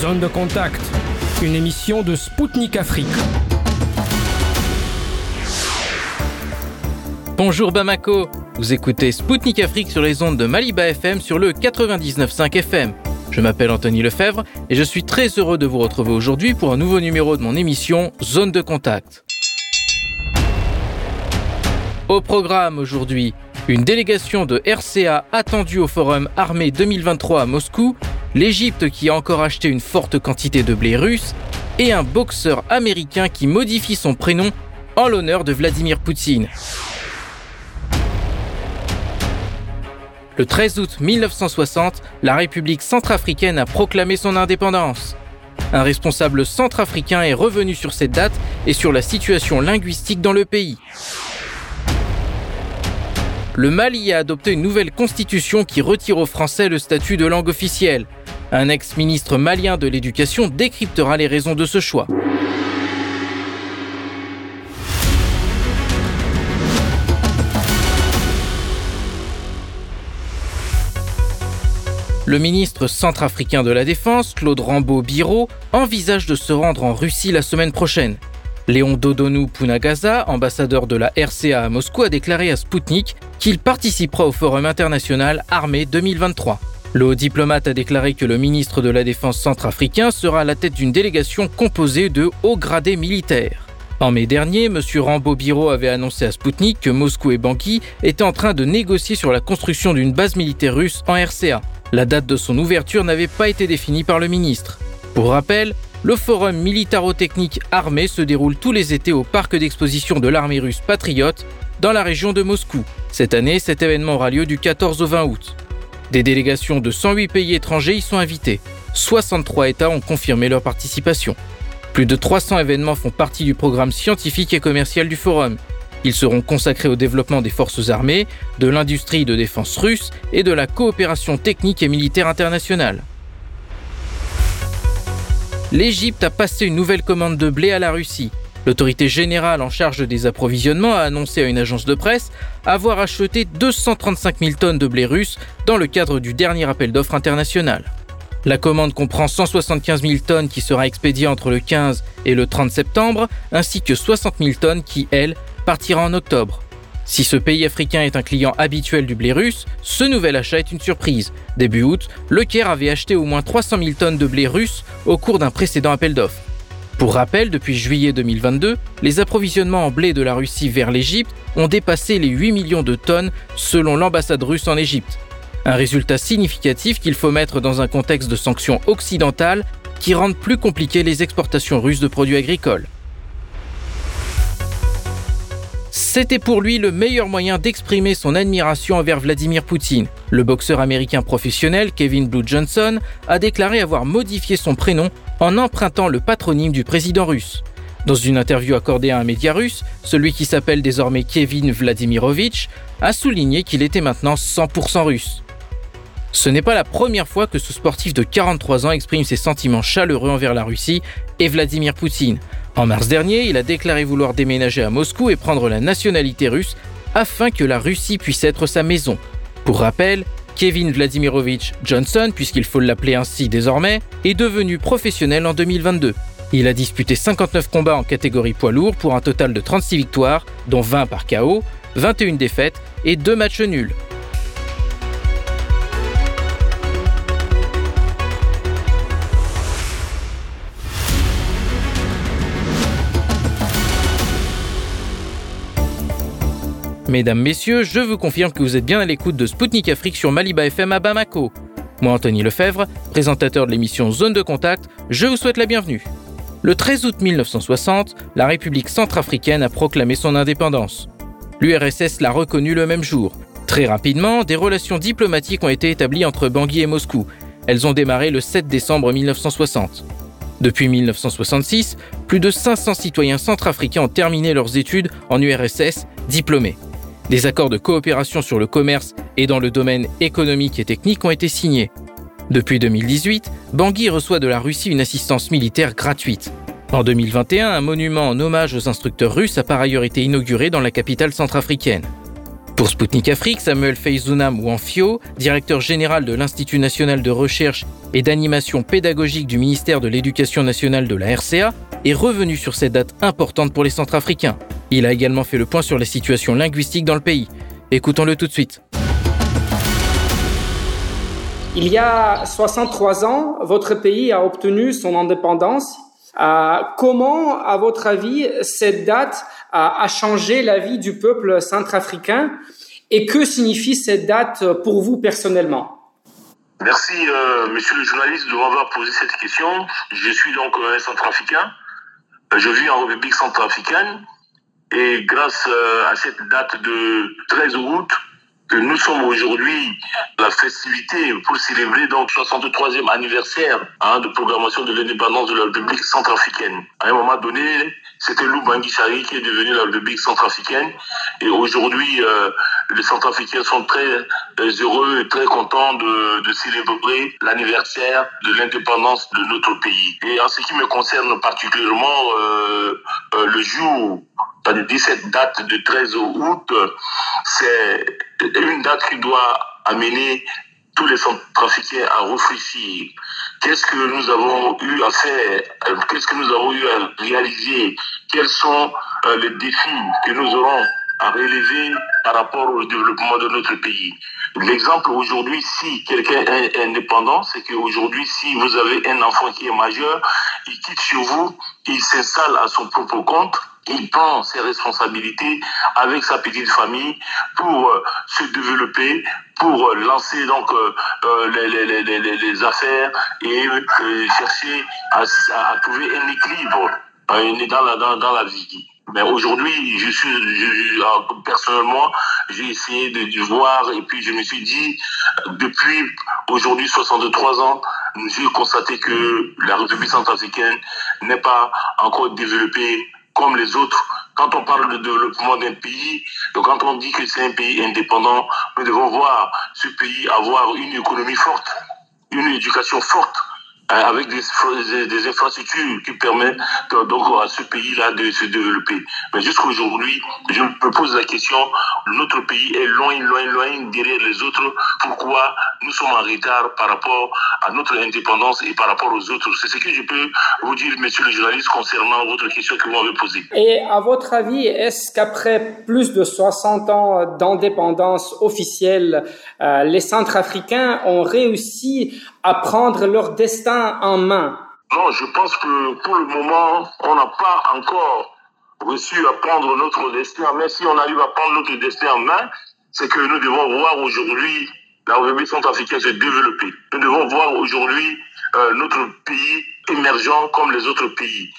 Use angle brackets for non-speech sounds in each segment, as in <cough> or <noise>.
Zone de contact, une émission de Spoutnik Afrique. Bonjour Bamako, vous écoutez Spoutnik Afrique sur les ondes de Maliba FM sur le 99.5 FM. Je m'appelle Anthony Lefebvre et je suis très heureux de vous retrouver aujourd'hui pour un nouveau numéro de mon émission Zone de contact. Au programme aujourd'hui, une délégation de RCA attendue au Forum Armée 2023 à Moscou, l'Égypte qui a encore acheté une forte quantité de blé russe, et un boxeur américain qui modifie son prénom en l'honneur de Vladimir Poutine. Le 13 août 1960, la République centrafricaine a proclamé son indépendance. Un responsable centrafricain est revenu sur cette date et sur la situation linguistique dans le pays. Le Mali a adopté une nouvelle constitution qui retire aux Français le statut de langue officielle. Un ex-ministre malien de l'Éducation décryptera les raisons de ce choix. Le ministre centrafricain de la Défense, Claude Rambaud-Biro, envisage de se rendre en Russie la semaine prochaine. Léon Dodonou Punagaza, ambassadeur de la RCA à Moscou, a déclaré à Sputnik qu'il participera au Forum international armé 2023. Le haut diplomate a déclaré que le ministre de la Défense centrafricain sera à la tête d'une délégation composée de hauts gradés militaires. En mai dernier, M. Rambo-Biro avait annoncé à Sputnik que Moscou et Bangui étaient en train de négocier sur la construction d'une base militaire russe en RCA. La date de son ouverture n'avait pas été définie par le ministre. Pour rappel, le forum militaro-technique armé se déroule tous les étés au parc d'exposition de l'armée russe Patriote dans la région de Moscou. Cette année, cet événement aura lieu du 14 au 20 août. Des délégations de 108 pays étrangers y sont invitées. 63 États ont confirmé leur participation. Plus de 300 événements font partie du programme scientifique et commercial du forum. Ils seront consacrés au développement des forces armées, de l'industrie de défense russe et de la coopération technique et militaire internationale. L'Égypte a passé une nouvelle commande de blé à la Russie. L'autorité générale en charge des approvisionnements a annoncé à une agence de presse avoir acheté 235 000 tonnes de blé russe dans le cadre du dernier appel d'offres international. La commande comprend 175 000 tonnes qui sera expédiée entre le 15 et le 30 septembre, ainsi que 60 000 tonnes qui, elles, partira en octobre. Si ce pays africain est un client habituel du blé russe, ce nouvel achat est une surprise. Début août, le Caire avait acheté au moins 300 000 tonnes de blé russe au cours d'un précédent appel d'offres. Pour rappel, depuis juillet 2022, les approvisionnements en blé de la Russie vers l'Égypte ont dépassé les 8 millions de tonnes selon l'ambassade russe en Égypte. Un résultat significatif qu'il faut mettre dans un contexte de sanctions occidentales qui rendent plus compliquées les exportations russes de produits agricoles. C'était pour lui le meilleur moyen d'exprimer son admiration envers Vladimir Poutine. Le boxeur américain professionnel Kevin Blue Johnson a déclaré avoir modifié son prénom en empruntant le patronyme du président russe. Dans une interview accordée à un média russe, celui qui s'appelle désormais Kevin Vladimirovitch a souligné qu'il était maintenant 100% russe. Ce n'est pas la première fois que ce sportif de 43 ans exprime ses sentiments chaleureux envers la Russie et Vladimir Poutine. En mars dernier, il a déclaré vouloir déménager à Moscou et prendre la nationalité russe afin que la Russie puisse être sa maison. Pour rappel, Kevin Vladimirovich Johnson, puisqu'il faut l'appeler ainsi désormais, est devenu professionnel en 2022. Il a disputé 59 combats en catégorie poids lourd pour un total de 36 victoires, dont 20 par KO, 21 défaites et 2 matchs nuls. Mesdames, Messieurs, je vous confirme que vous êtes bien à l'écoute de Spoutnik Afrique sur Maliba FM à Bamako. Moi, Anthony Lefebvre, présentateur de l'émission Zone de Contact, je vous souhaite la bienvenue. Le 13 août 1960, la République centrafricaine a proclamé son indépendance. L'URSS l'a reconnue le même jour. Très rapidement, des relations diplomatiques ont été établies entre Bangui et Moscou. Elles ont démarré le 7 décembre 1960. Depuis 1966, plus de 500 citoyens centrafricains ont terminé leurs études en URSS diplômés. Des accords de coopération sur le commerce et dans le domaine économique et technique ont été signés. Depuis 2018, Bangui reçoit de la Russie une assistance militaire gratuite. En 2021, un monument en hommage aux instructeurs russes a par ailleurs été inauguré dans la capitale centrafricaine. Pour Spoutnik Afrique, Samuel Feizounam Wanfio, directeur général de l'Institut national de recherche et d'animation pédagogique du ministère de l'Éducation nationale de la RCA, est revenu sur cette date importante pour les Centrafricains. Il a également fait le point sur la situation linguistique dans le pays. Écoutons-le tout de suite. Il y a 63 ans, votre pays a obtenu son indépendance. Euh, comment, à votre avis, cette date a, changé la vie du peuple centrafricain et que signifie cette date pour vous personnellement? Merci, euh, monsieur le journaliste, de m'avoir posé cette question. Je suis donc un centrafricain. Je vis en République centrafricaine et grâce euh, à cette date de 13 août, nous sommes aujourd'hui la festivité pour célébrer donc 63e anniversaire hein, de programmation de l'indépendance de la République centrafricaine. À un moment donné, c'était Lubangui Chari qui est devenu la République centrafricaine. Et aujourd'hui, euh, les centrafricains sont très euh, heureux et très contents de, de célébrer l'anniversaire de l'indépendance de notre pays. Et en ce qui me concerne particulièrement, euh, euh le jour 17 date de 13 août, c'est une date qui doit amener tous les centrafricains à réfléchir. Qu'est-ce que nous avons eu à faire? Qu'est-ce que nous avons eu à réaliser? Quels sont euh, les défis que nous aurons à relever par rapport au développement de notre pays? L'exemple aujourd'hui, si quelqu'un est indépendant, c'est qu'aujourd'hui, si vous avez un enfant qui est majeur, il quitte chez vous, il s'installe à son propre compte, il prend ses responsabilités avec sa petite famille pour euh, se développer, pour euh, lancer donc euh, les, les, les, les, affaires et chercher à, à, trouver un équilibre dans la, dans, dans la vie. Mais aujourd'hui, je suis, personnellement, j'ai essayé de, voir et puis je me suis dit, depuis aujourd'hui 63 ans, j'ai constaté que la République centrafricaine n'est pas encore développée comme les autres. Quand on parle de développement d'un pays, quand on dit que c'est un pays indépendant, nous devons voir ce pays avoir une économie forte, une éducation forte, avec des, des, infrastructures qui permettent donc à ce pays-là de se développer. Mais jusqu'à aujourd'hui, je me pose la question, notre pays est loin, loin, loin derrière les autres. Pourquoi nous sommes en retard par rapport à notre indépendance et par rapport aux autres? C'est ce que je peux vous dire, monsieur le journaliste, concernant votre question que vous m'avez posée. Et à votre avis, est-ce qu'après plus de 60 ans d'indépendance officielle, euh, les Centrafricains ont réussi à prendre leur destin en main Non, je pense que pour le moment, on n'a pas encore reçu à prendre notre destin. Mais si on arrive à prendre notre destin en main, c'est que nous devons voir aujourd'hui la République centrafricaine se développer. Nous devons voir aujourd'hui euh, notre pays émergent comme les autres pays.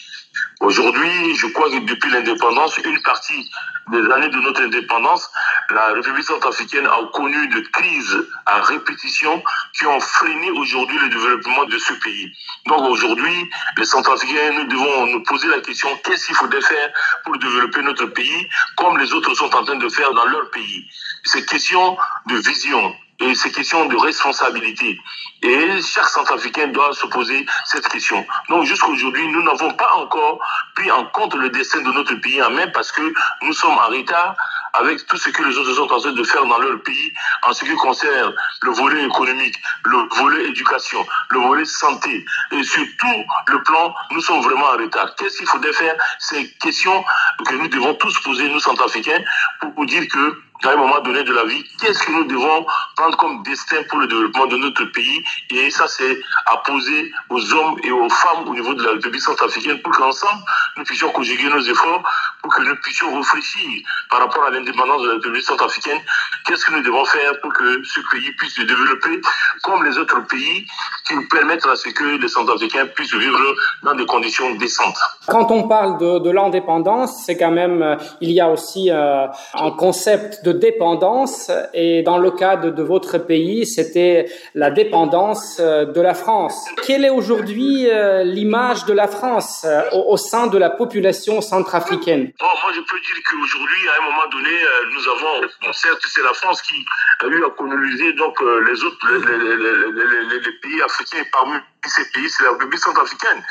Aujourd'hui, je crois que depuis l'indépendance, une partie des années de notre indépendance, la République centrafricaine a connu de crises à répétition qui ont freiné aujourd'hui le développement de ce pays. Donc aujourd'hui, les centrafricains, nous devons nous poser la question, qu'est-ce qu'il faudrait faire pour développer notre pays comme les autres sont en train de faire dans leur pays? C'est question de vision, et c'est question de responsabilité. Et chaque Centrafricain doit se poser cette question. Donc jusqu'à aujourd'hui, nous n'avons pas encore pris en compte le destin de notre pays en main parce que nous sommes en retard avec tout ce que les autres sont en train de faire dans leur pays en ce qui concerne le volet économique, le volet éducation, le volet santé. Et sur tout le plan, nous sommes vraiment en retard. Qu'est-ce qu'il faudrait faire? C'est une question que nous devons tous poser, nous Centrafricains, pour vous dire que à un moment donné de la vie, qu'est-ce que nous devons prendre comme destin pour le développement de notre pays? Et ça, c'est à poser aux hommes et aux femmes au niveau de la République centrafricaine pour qu'ensemble, nous puissions conjuguer nos efforts, pour que nous puissions réfléchir par rapport à l'indépendance de la République centrafricaine. Qu'est-ce que nous devons faire pour que ce pays puisse se développer comme les autres pays qui nous permettent à ce que les Centrafricains puissent vivre dans des conditions décentes? Quand on parle de, l'indépendance, c'est quand même, euh, il y a aussi euh, un concept de dépendance et dans le cas de, votre pays, c'était la dépendance euh, de la France. Quelle est aujourd'hui euh, l'image de la France euh, au, sein de la population centrafricaine? Moi, je peux dire qu'aujourd'hui, à un moment donné, nous avons, certes, c'est la France qui a eu à coloniser donc les autres les, les, les, les pays africains parmi ces pays, c'est la République centrafricaine.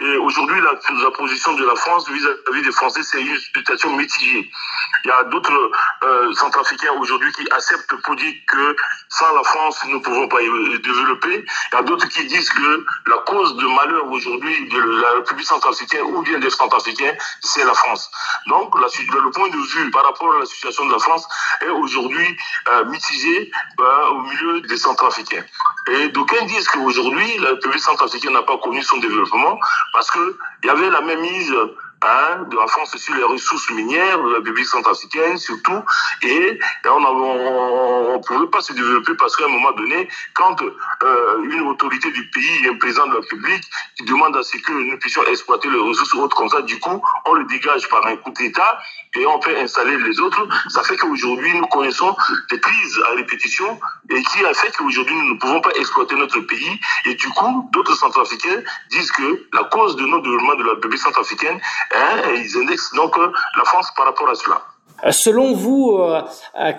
Et aujourd'hui, la, position de la France vis-à-vis des Français, c'est une situation mitigée. Il y a d'autres euh, centrafricains aujourd'hui qui acceptent pour dire que sans la France, nous ne pouvons pas développer. Il y a d'autres qui disent que la cause de malheur aujourd'hui de la République centrafricaine ou bien des centrafricains, c'est la France. Donc, le point de vue par rapport à la situation de la France est aujourd'hui euh, mitigé euh, au milieu des centrafricains. Et d'aucuns disent qu'aujourd'hui, la République centrafricaine n'a pas connu son développement parce qu'il y avait la même mise hein, de la France sur les ressources minières de la République centrafricaine surtout, et on ne pouvait pas se développer parce qu'à un moment donné, quand euh, une autorité du pays, un président de la République, qui demande à ce que nous puissions exploiter les ressources autres comme ça, du coup, on le dégage par un coup d'État et on peut installer les autres. Ça fait qu'aujourd'hui, nous connaissons des crises à répétition et qui a fait qu'aujourd'hui, nous ne pouvons pas exploiter notre pays. Et du coup, d'autres centrafricains disent que la cause de notre développement de la République centrafricaine et ils indexent donc euh, la France par rapport à cela. Euh, selon vous, euh,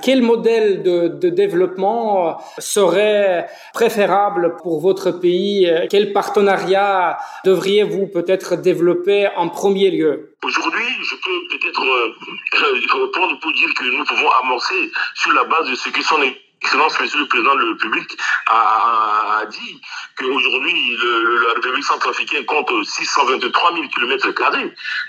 quel modèle de, de, développement serait préférable pour votre pays Quel partenariat devriez-vous peut-être développer en premier lieu? Aujourd'hui, je peux peut-être <laughs> répondre pour dire que nous pouvons amorcer sur la base de ce qui sont les Excellence, Monsieur le Président de la République a, dit qu'aujourd'hui, la République centrafricaine compte 623 000 km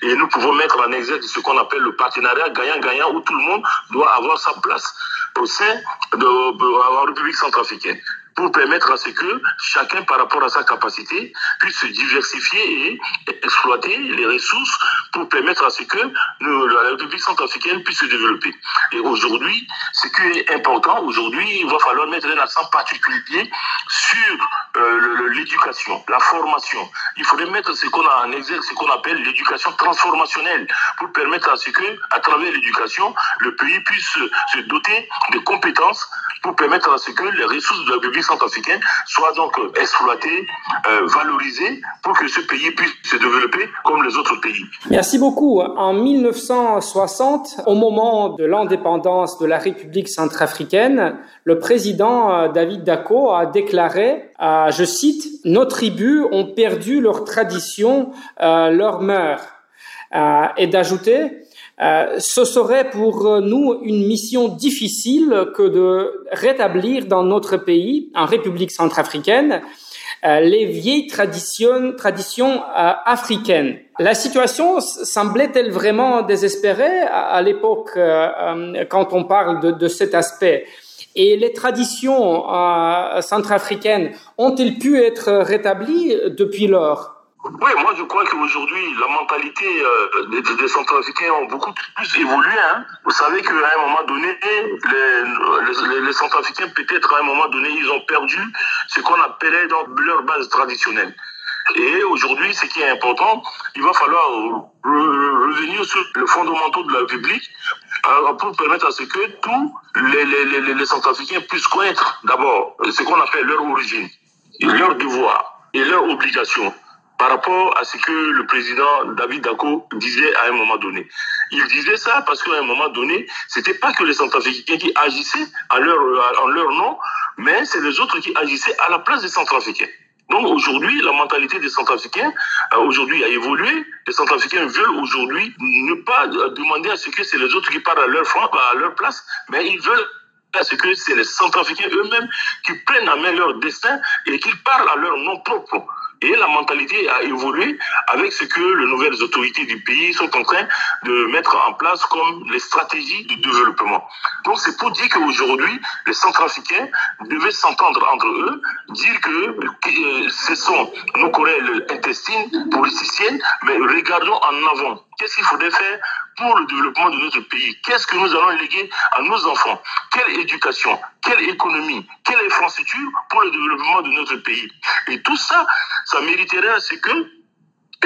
et nous pouvons mettre en exergue ce qu'on appelle le partenariat gagnant-gagnant où tout le monde doit avoir sa place au sein de la République centrafricaine pour permettre à ce que chacun, par rapport à sa capacité, puisse se diversifier et exploiter les ressources pour permettre à ce que la République centrafricaine puisse se développer. Et aujourd'hui, ce qui est important, aujourd'hui, il va falloir mettre un accent particulier sur euh, l'éducation, la formation. Il faudrait mettre ce qu'on a en ce qu'on appelle l'éducation transformationnelle, pour permettre à ce que, à travers l'éducation, le pays puisse se doter de compétences pour permettre à ce que les ressources de la République soient donc euh, exploitées, euh, pour que ce pays puisse se développer comme les autres pays. Merci beaucoup. En 1960, au moment de l'indépendance de la République centrafricaine, le président euh, David Dacko a déclaré, je cite, Nos tribus ont perdu leur tradition, leur mœurs. et d'ajouter, euh, ce serait pour nous une mission difficile que de rétablir dans notre pays, en République centrafricaine, euh, les vieilles traditions, euh, africaines. La situation semblait-elle vraiment désespérée à, l'époque quand on parle de, cet aspect? Et les traditions centrafricaines ont-elles pu être rétablies depuis lors? Oui, moi je crois qu'aujourd'hui, la mentalité euh, des, centrafricains ont beaucoup plus évolué. Hein. Vous savez qu'à un moment donné, les, les, les centrafricains, peut-être à un moment donné, ils ont perdu ce qu'on appelait leur base traditionnelle. Et aujourd'hui, ce qui est important, il va falloir revenir sur le fondamentaux de la République euh, pour permettre à ce que tous les, les, les centrafricains puissent connaître d'abord ce qu'on appelle leur origine, leur devoir et leurs obligations par rapport à ce que le président David Dako disait à un moment donné. Il disait ça parce qu'à un moment donné, c'était pas que les Centrafricains qui agissaient en leur, en leur nom, mais c'est les autres qui agissaient à la place des Centrafricains. Donc aujourd'hui, la mentalité des Centrafricains euh, aujourd'hui a évolué. Les Centrafricains veulent aujourd'hui ne pas demander à ce que c'est les autres qui parlent à leur, à leur place, mais ils veulent à ce que c'est les Centrafricains eux-mêmes qui prennent en main leur destin et qu'ils parlent à leur nom propre. Et la mentalité a évolué avec ce que les nouvelles autorités du pays sont en train de mettre en place comme les stratégies de développement. Donc c'est pour dire qu'aujourd'hui, les Centrafricains devaient s'entendre entre eux, dire que euh, ce sont nos querelles intestines, politiciennes, mais regardons en avant. Qu'est-ce qu'il faudrait faire pour le développement de notre pays. Qu'est-ce que nous allons léguer à nos enfants? Quelle éducation? Quelle économie? Quelle infrastructure pour le développement de notre pays? Et tout ça, ça mériterait à ce que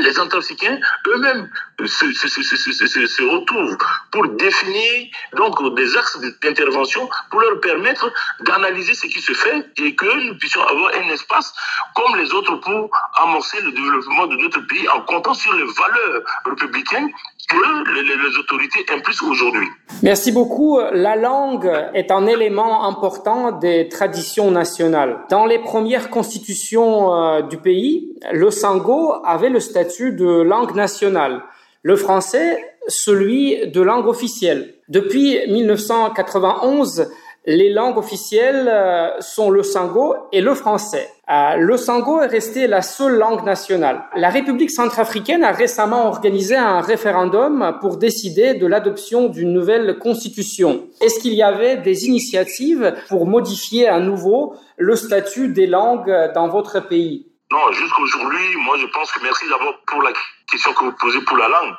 les Centrafricains eux-mêmes se, retrouvent pour définir donc des axes d'intervention pour leur permettre d'analyser ce qui se fait et que nous puissions avoir un espace comme les autres pour amorcer le développement de notre pays en comptant sur les valeurs républicaines les, autorités impliquent aujourd'hui. Merci beaucoup. La langue est un élément important des traditions nationales. Dans les premières constitutions euh, du pays, le sango avait le statut de langue nationale. Le français, celui de langue officielle. Depuis 1991, les langues officielles euh, sont le sango et le français. Euh, le sango est resté la seule langue nationale. La République centrafricaine a récemment organisé un référendum pour décider de l'adoption d'une nouvelle constitution. Est-ce qu'il y avait des initiatives pour modifier à nouveau le statut des langues dans votre pays? Non, jusqu'aujourd'hui, moi je pense que merci d'abord pour la question que vous posez pour la langue.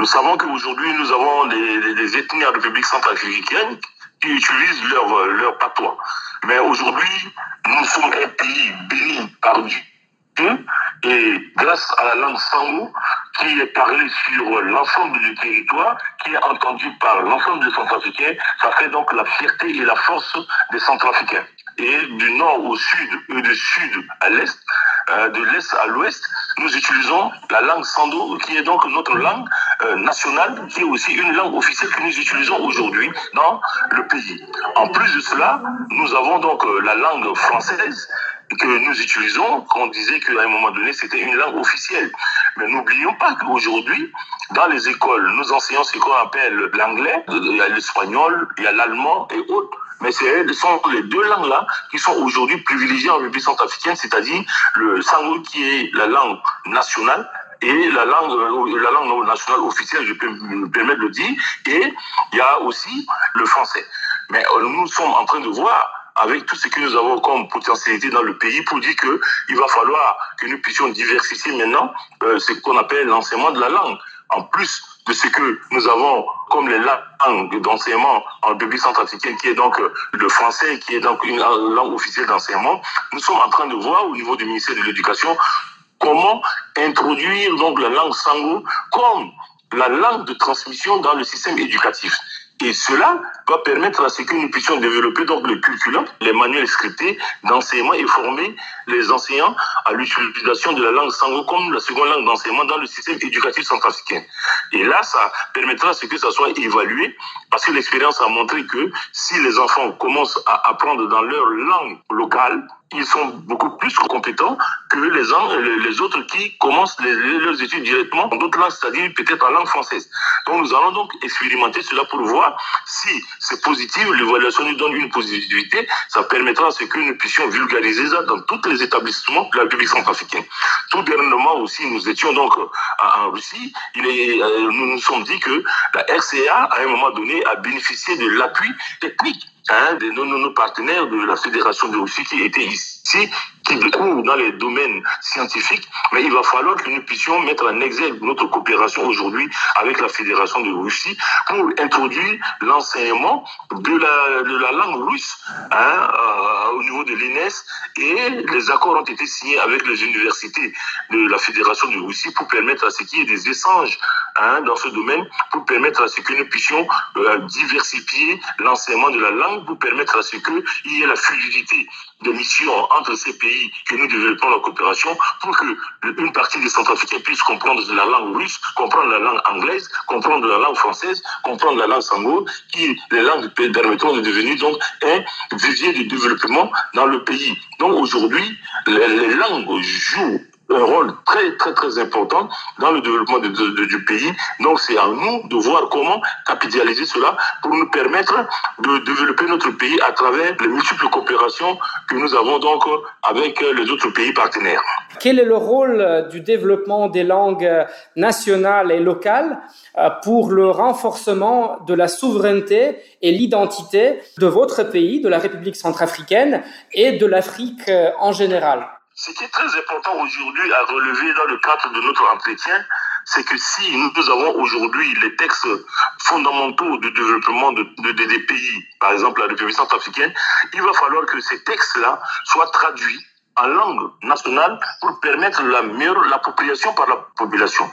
Nous savons qu'aujourd'hui, nous avons des, des ethnies en République centrafricaine qui utilisent leur, euh, leur patois. Mais aujourd'hui, nous sommes un pays béni par Dieu. Et grâce à la langue sango, qui est parlée sur l'ensemble du territoire, qui est entendue par l'ensemble des Centrafricains, ça fait donc la fierté et la force des Centrafricains. Et du nord au sud, et du sud à l'est, euh, de l'est à l'ouest, nous utilisons la langue sando, qui est donc notre langue euh, nationale, qui est aussi une langue officielle que nous utilisons aujourd'hui dans le pays. En plus de cela, nous avons donc euh, la langue française que nous utilisons, qu'on disait qu'à un moment donné, c'était une langue officielle. Mais n'oublions pas qu'aujourd'hui, dans les écoles, nous enseignons ce qu'on appelle l'anglais, il y a l'espagnol, il y a l'allemand et autres. Mais ce sont les deux langues-là qui sont aujourd'hui privilégiées en République centrafricaine, c'est-à-dire le sango qui est la langue nationale et la langue, la langue nationale officielle, je peux me permettre de le dire, et il y a aussi le français. Mais euh, nous sommes en train de voir avec tout ce que nous avons comme potentialité dans le pays pour dire que il va falloir que nous puissions diversifier maintenant euh, ce qu'on appelle l'enseignement de la langue. En plus de ce que nous avons comme les langues d'enseignement en République centrafricaine, qui est donc euh, le français, qui est donc une langue officielle d'enseignement, nous sommes en train de voir au niveau du ministère de l'Éducation comment introduire donc la langue sango comme la langue de transmission dans le système éducatif. Et cela va permettre à ce que nous puissions développer donc le curriculum, les manuels scriptés d'enseignement et former les enseignants à l'utilisation de la langue sango comme la seconde langue d'enseignement dans le système éducatif centrafricain. Et là, ça permettra à ce que ça soit évalué parce que l'expérience a montré que si les enfants commencent à apprendre dans leur langue locale, ils sont beaucoup plus compétents que les, les autres qui commencent leurs études directement en d'autres langues, c'est-à-dire peut-être en langue française. Donc nous allons donc expérimenter cela pour voir si c'est positif, l'évaluation nous donne une positivité, ça permettra à ce que nous puissions vulgariser ça dans tous les établissements de la République centrafricaine. Tout dernièrement aussi, nous étions donc en Russie, il est, euh, nous nous sommes dit que la RCA, à un moment donné, a bénéficié de l'appui technique hein, de nos, nos, partenaires de la Fédération de Russie qui étaient ici, qui découvrent dans les domaines scientifiques, mais il va falloir que nous puissions mettre en exergue notre coopération aujourd'hui avec la Fédération de Russie pour introduire l'enseignement de la, de la langue russe hein, euh, au niveau de l'INES et les accords ont été signés avec les universités de la Fédération de Russie pour permettre à ce qu'il y ait des échanges hein, dans ce domaine, pour permettre à ce que nous puissions euh, diversifier l'enseignement de la langue, pour permettre à ce qu'il y ait la fluidité des missions entre ces pays que nous développons la coopération pour que une partie des Centrafricains puissent comprendre la langue russe, comprendre la langue anglaise, comprendre la langue française, comprendre la langue sango, qui les langues permettront de devenir donc un vivier de développement dans le pays. Donc aujourd'hui, les langues jouent un rôle très très très important dans le développement du pays. Donc c'est à nous de voir comment capitaliser cela pour nous permettre de développer notre pays à travers les multiples coopérations que nous avons donc avec les autres pays partenaires. Quel est le rôle du développement des langues nationales et locales euh, pour le renforcement de la souveraineté et l'identité de votre pays, de la République centrafricaine et de l'Afrique euh, en général? Ce qui est très important aujourd'hui à relever dans le cadre de notre entretien, c'est que si nous avons aujourd'hui les textes fondamentaux de développement de, de, des pays, par exemple la République centrafricaine, il va falloir que ces textes-là soient traduits en langue nationale pour permettre la meilleure l'appropriation par la population.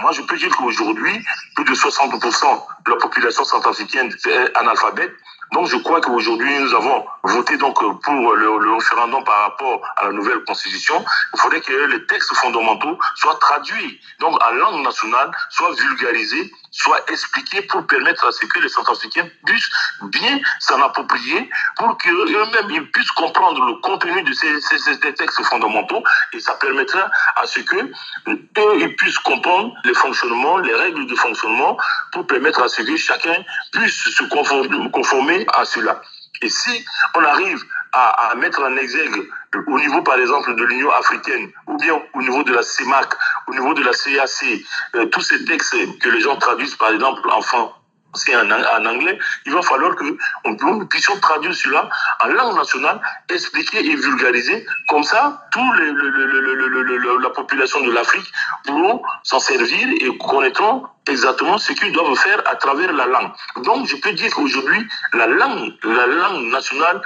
Moi, je peux dire qu'aujourd'hui, plus de 60% de la population centrafricaine est analphabète. Donc je crois qu'aujourd'hui nous avons voté donc pour le, référendum par rapport à la nouvelle constitution. Il faudrait que les textes fondamentaux soient traduits donc en langue nationale, soient vulgarisés, soient expliqués pour permettre à ce que les Centrafricains puissent bien s'en approprier, pour qu'eux-mêmes ils puissent comprendre le contenu de ces, ces, ces, textes fondamentaux et ça permettra à ce que eux ils puissent comprendre les fonctionnements, les règles de fonctionnement pour permettre à ce que chacun puisse se conformer, conformer à cela. Et si on arrive à, mettre en exergue au niveau, par exemple, de l'Union africaine, ou bien au niveau de la CEMAC, au niveau de la CAC, euh, tous ces textes que les gens traduisent, par exemple, en c'est en, anglais, il va falloir que nous puissions traduire cela en langue nationale, expliquer et vulgariser. Comme ça, toute le, la population de l'Afrique pourront s'en servir et connaîtront exactement ce qu'ils doivent faire à travers la langue. Donc, je peux dire qu'aujourd'hui, la langue, la langue nationale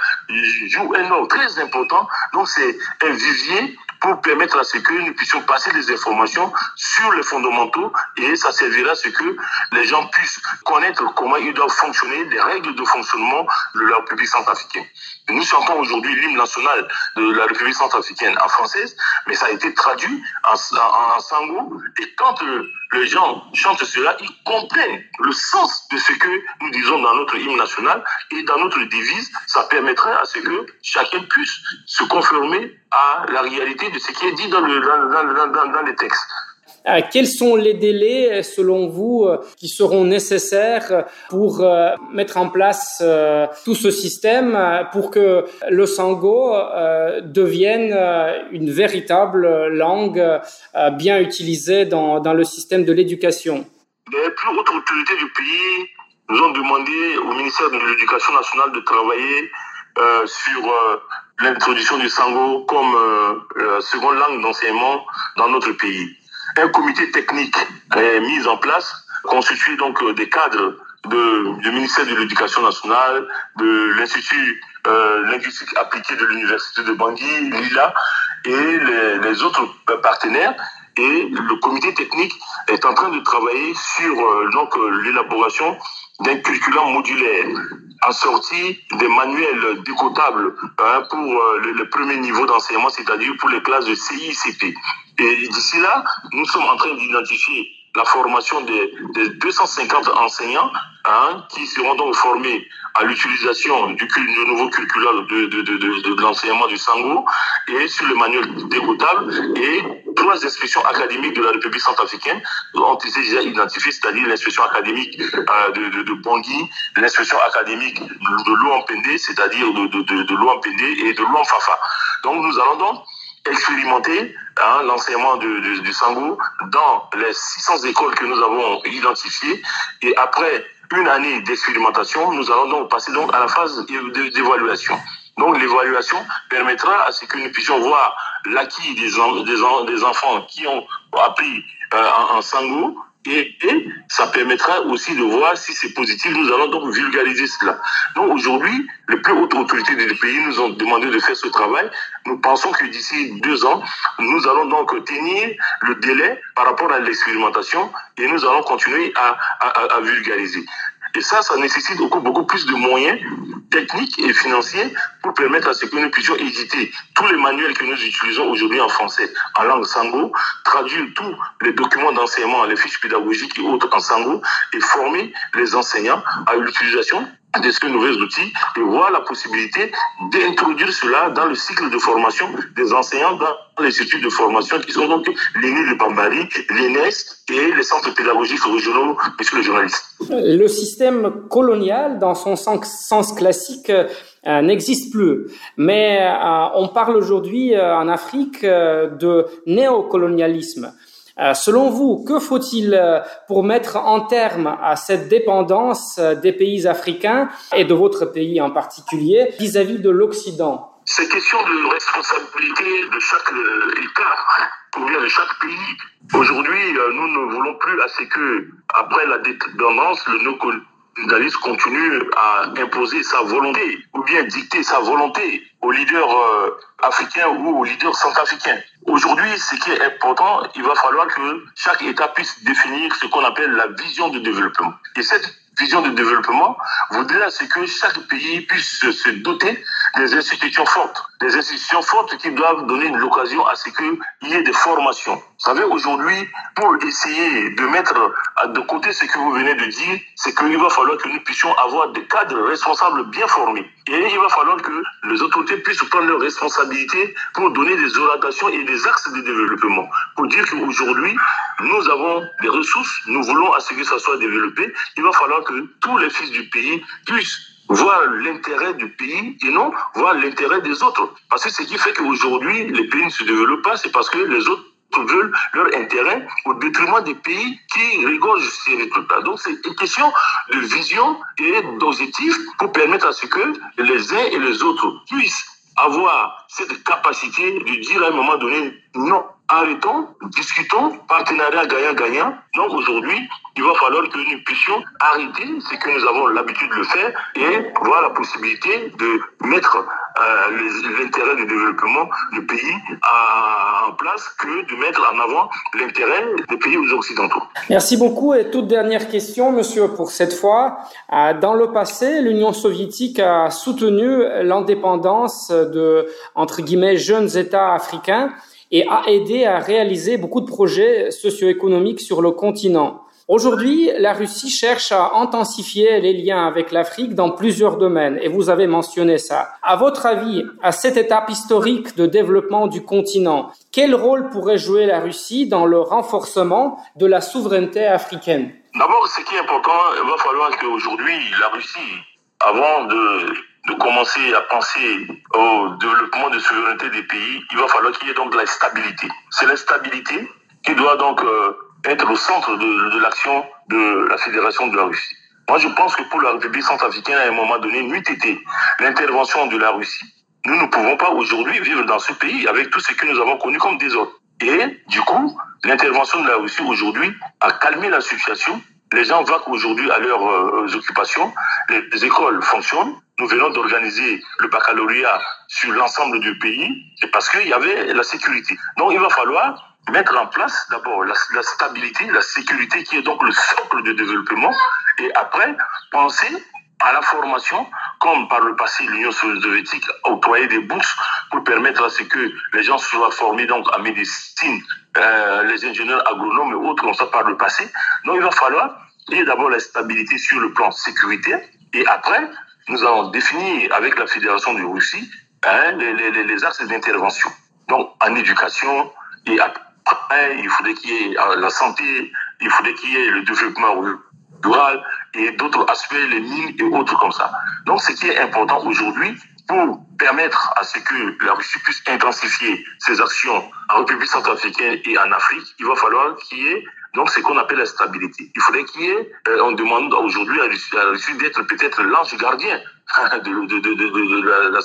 joue un rôle très important. Donc, c'est un vivier pour permettre à ce que nous puissions passer des informations sur les fondamentaux et ça servira à ce que les gens puissent connaître comment ils doivent fonctionner, les règles de fonctionnement de la République centrafricaine. Nous chantons aujourd'hui l'hymne national de la République centrafricaine en française, mais ça a été traduit en, en, sango. Et quand euh, les gens chantent cela, ils comprennent le sens de ce que nous disons dans notre hymne national et dans notre devise. Ça permettrait à ce que chacun puisse se conformer à la réalité de ce qui est dit dans, le, dans, dans, dans les textes. Euh, quels sont les délais, selon vous, euh, qui seront nécessaires pour euh, mettre en place tout ce système pour que le sango devienne une véritable langue bien utilisée dans, dans le système de l'éducation? Les plus hautes autorités du pays nous ont demandé au ministère de l'Éducation nationale de travailler euh, sur euh, l'introduction du sango comme euh, seconde langue d'enseignement dans notre pays un comité technique est mis en place, constitué donc des cadres du ministère de l'Éducation nationale, de l'Institut euh, linguistique appliqué de l'Université de Bangui, l'ILA, et les, autres partenaires. Et le comité technique est en train de travailler sur euh, l'élaboration d'un curriculum modulaire assorti des manuels décotables hein, pour euh, le, le, premier niveau d'enseignement, c'est-à-dire pour les classes de CICP. Et d'ici là, nous sommes en train d'identifier la formation des, des 250 enseignants hein, qui seront donc formés à l'utilisation du, du, nouveau curriculum de, de, de, de l'enseignement du Sango et sur le manuel déroutable et trois expressions académiques de la République centrafricaine ont été déjà identifiées, c'est-à-dire l'inspection académique euh, de, de, de Bangui, l'inspection académique de, de l'OMPND, c'est-à-dire de, de, de, de l'OMPND et de l'OMFAFA. Donc nous allons donc expérimenter hein, l'enseignement du, du, du Sango dans les 600 écoles que nous avons identifiées et après une année d'expérimentation, nous allons donc passer donc à la phase d'évaluation. Donc l'évaluation permettra à ce que nous puissions voir l'acquis des, des, des, enfants qui ont appris euh, en, en et, ça permettra aussi de voir si c'est positif. Nous allons donc vulgariser cela. Donc aujourd'hui, les plus hautes autorités du pays nous ont demandé de faire ce travail. Nous pensons que d'ici deux ans, nous allons donc tenir le délai par rapport à l'expérimentation et nous allons continuer à, à, à vulgariser. Et ça, ça nécessite beaucoup, beaucoup plus de moyens techniques et financiers pour permettre à ce que nous puissions éditer tous les manuels que nous utilisons aujourd'hui en français, en langue sango, traduire tous les documents d'enseignement, les fiches pédagogiques et autres en sango, et former les enseignants à l'utilisation de ces nouveaux outils et voir la possibilité d'introduire cela dans le cycle de formation des enseignants dans les études de formation qui sont donc l'ENI de Bambari, l'ENES et les centres pédagogiques régionaux, monsieur le journaliste. Le système colonial, dans son sens classique, euh, n'existe plus. Mais euh, on parle aujourd'hui euh, en Afrique de néocolonialisme. Euh, selon vous, que faut-il euh, pour mettre en terme à cette dépendance euh, des pays africains et de votre pays en particulier vis-à-vis -vis de l'Occident? C'est question de responsabilité de chaque État de chaque pays. Aujourd'hui, nous ne voulons plus à ce que, après la dépendance, le continue à imposer sa volonté ou bien dicter sa volonté aux leaders euh, africains ou aux leaders centrafricains. Aujourd'hui, ce qui est important, il va falloir que chaque État puisse définir ce qu'on appelle la vision de développement. Et cette vision de développement voudrait que chaque pays puisse se doter des institutions fortes, des institutions fortes qui doivent donner l'occasion à ce qu'il y ait des formations. Vous savez, aujourd'hui, pour essayer de mettre de côté ce que vous venez de dire, c'est qu'il va falloir que nous puissions avoir des cadres responsables bien formés. Et il va falloir que les autorités puissent prendre leurs responsabilités pour donner des orientations et des axes de développement. Pour dire qu'aujourd'hui, nous avons des ressources, nous voulons à ce que ça soit développé. Il va falloir que tous les fils du pays puissent voir l'intérêt du pays et non voir l'intérêt des autres. Parce que ce qui fait qu'aujourd'hui, les pays ne se développent pas, c'est parce que les autres veulent leur intérêt au détriment des pays qui rigolent ces résultats. Donc c'est une question de vision et d'objectif pour permettre à ce que les uns et les autres puissent avoir cette capacité de dire à un moment donné non arrêtons, discutons, partenariat gagnant-gagnant. Donc aujourd'hui, il va falloir que nous puissions arrêter ce que nous avons l'habitude de faire et voir la possibilité de mettre euh, l'intérêt du développement du pays en place que de mettre en avant l'intérêt des pays occidentaux. Merci beaucoup. Et toute dernière question, monsieur, pour cette fois. Euh, dans le passé, l'Union soviétique a soutenu l'indépendance de, entre guillemets, jeunes États africains et a aidé à réaliser beaucoup de projets socio-économiques sur le continent. Aujourd'hui, la Russie cherche à intensifier les liens avec l'Afrique dans plusieurs domaines, et vous avez mentionné ça. À votre avis, à cette étape historique de développement du continent, quel rôle pourrait jouer la Russie dans le renforcement de la souveraineté africaine? D'abord, ce qui est important, il va falloir qu'aujourd'hui, la Russie, avant de de commencer à penser au développement de souveraineté des pays, il va falloir qu'il y ait donc de la stabilité. C'est la stabilité qui doit donc euh, être au centre de, l'action de la Fédération de la Russie. Moi, je pense que pour la République centrafricaine, à un moment donné, n'eût été l'intervention de la Russie. Nous ne pouvons pas aujourd'hui vivre dans ce pays avec tout ce que nous avons connu comme désordre. Et du coup, l'intervention de la Russie aujourd'hui a calmé la situation. Les gens voient qu'aujourd'hui, à leurs euh, occupations, les écoles fonctionnent, nous venons d'organiser le baccalauréat sur l'ensemble du pays, parce qu'il y avait la sécurité. Donc il va falloir mettre en place d'abord la, stabilité, la sécurité qui est donc le socle de développement, et après penser à la formation, comme par le passé l'Union soviétique a octroyé des bourses pour permettre à ce que les gens soient formés donc en médecine, euh, les ingénieurs agronomes et autres comme ça par le passé. Donc il va falloir il d'abord la stabilité sur le plan sécuritaire et après nous allons définir avec la Fédération de Russie hein, les, les, les, axes d'intervention. Donc, en éducation, et après, il faudrait qu'il y ait la santé, il faudrait qu'il y ait le développement rural et d'autres aspects, les mines et autres comme ça. Donc, ce qui est important aujourd'hui, pour permettre à ce que la Russie puisse intensifier ses actions en République centrafricaine et en Afrique, il va falloir qu'il y ait donc, c'est ce qu'on appelle la stabilité. Il faudrait qu'il y ait, euh, on demande aujourd'hui à la Russie d'être peut-être l'ange gardien de, de, de, de, la, la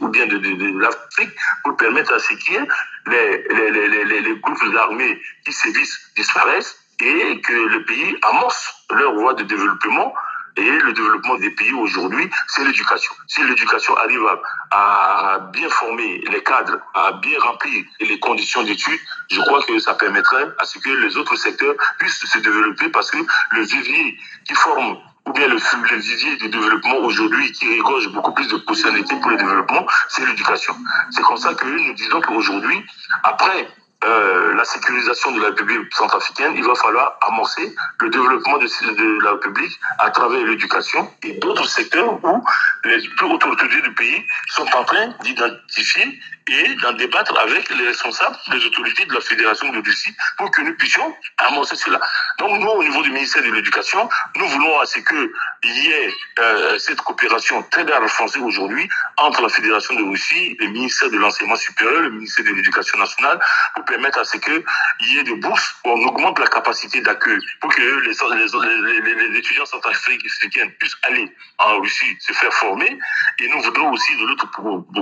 ou bien de, l'Afrique pour permettre à ce qu'il y ait les, les, les, les groupes d'armées qui sévissent disparaissent et que le pays amorce leur voie de développement et le développement des pays aujourd'hui, c'est l'éducation. Si l'éducation arrive à, bien former les cadres, à bien remplir les conditions d'études, je crois que ça permettrait à ce que les autres secteurs puissent se développer parce que le vivier qui forme ou bien le, le vivier de développement aujourd'hui qui régorge beaucoup plus de possibilités pour le développement, c'est l'éducation. C'est comme ça que nous disons qu'aujourd'hui, après euh, la sécurisation de la République centrafricaine, il va falloir amorcer le développement de, de la République à travers l'éducation et d'autres secteurs où les plus autorités du pays sont en train d'identifier et d'en débattre avec les responsables, les autorités de la Fédération de Russie pour que nous puissions amorcer cela. Donc nous, au niveau du ministère de l'Éducation, nous voulons à ce qu'il y ait euh, cette coopération très bien renforcée aujourd'hui entre la Fédération de Russie, le ministère de l'Enseignement supérieur, le ministère de l'Éducation nationale, pour permettre à ce qu'il y ait des bourses, où on augmente la capacité d'accueil pour que les, les, les, les étudiants centrafricains puissent aller en Russie se faire former. Et nous voudrons aussi de l'autre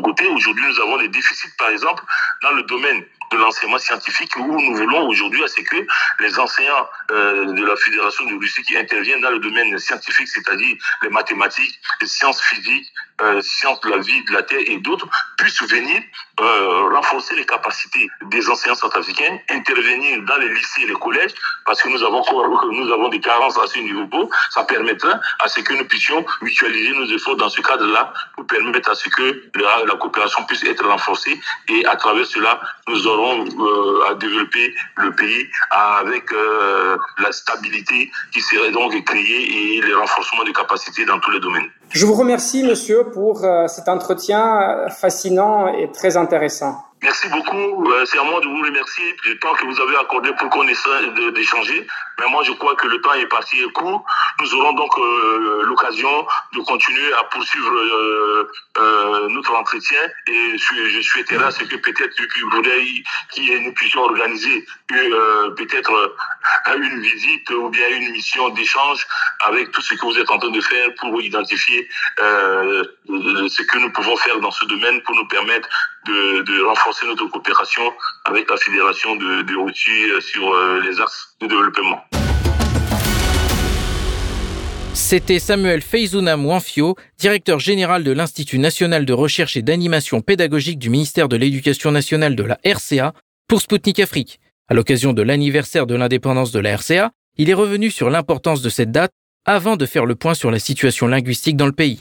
côté, aujourd'hui nous avons des défis par exemple, dans le domaine de l'enseignement scientifique où nous voulons aujourd'hui à ce que les enseignants euh, de la Fédération de Russie qui interviennent dans le domaine scientifique, c'est-à-dire les mathématiques, les sciences physiques, euh, sciences de la vie, de la terre et d'autres, puissent venir euh, renforcer les capacités des enseignants centrafricains, intervenir dans les lycées et les collèges, parce que nous avons nous avons des carences à ce niveau. Ça permettra à ce que nous puissions mutualiser nos efforts dans ce cadre-là pour permettre à ce que la, la, coopération puisse être renforcée et à travers cela, nous aurons euh, à développer le pays avec euh, la stabilité qui serait donc créée et les renforcements de capacités dans tous les domaines. Je vous remercie, monsieur, pour euh, cet entretien fascinant et très intéressant. Merci beaucoup. C'est à moi de vous remercier du temps que vous avez accordé pour qu'on essaie d'échanger. Mais moi, je crois que le temps est parti et court. Nous aurons donc euh, l'occasion de continuer à poursuivre euh, notre entretien. Et je souhaiterais ce que peut-être vous voudrais que nous puissions organiser peut-être une visite ou bien une mission d'échange avec tout ce que vous êtes en train de faire pour identifier ce que nous pouvons faire dans ce domaine pour nous permettre de, renforcer notre coopération avec la Fédération de, de euh, sur euh, les axes de développement. C'était Samuel Feizouna Mouanfio, directeur général de l'Institut national de recherche et d'animation pédagogique du ministère de l'Éducation nationale de la RCA pour Spoutnik Afrique. À l'occasion de l'anniversaire de l'indépendance de la RCA, il est revenu sur l'importance de cette date avant de faire le point sur la situation linguistique dans le pays.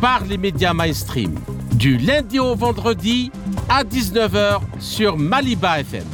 par les médias mainstream du lundi au vendredi à 19h sur Maliba FM.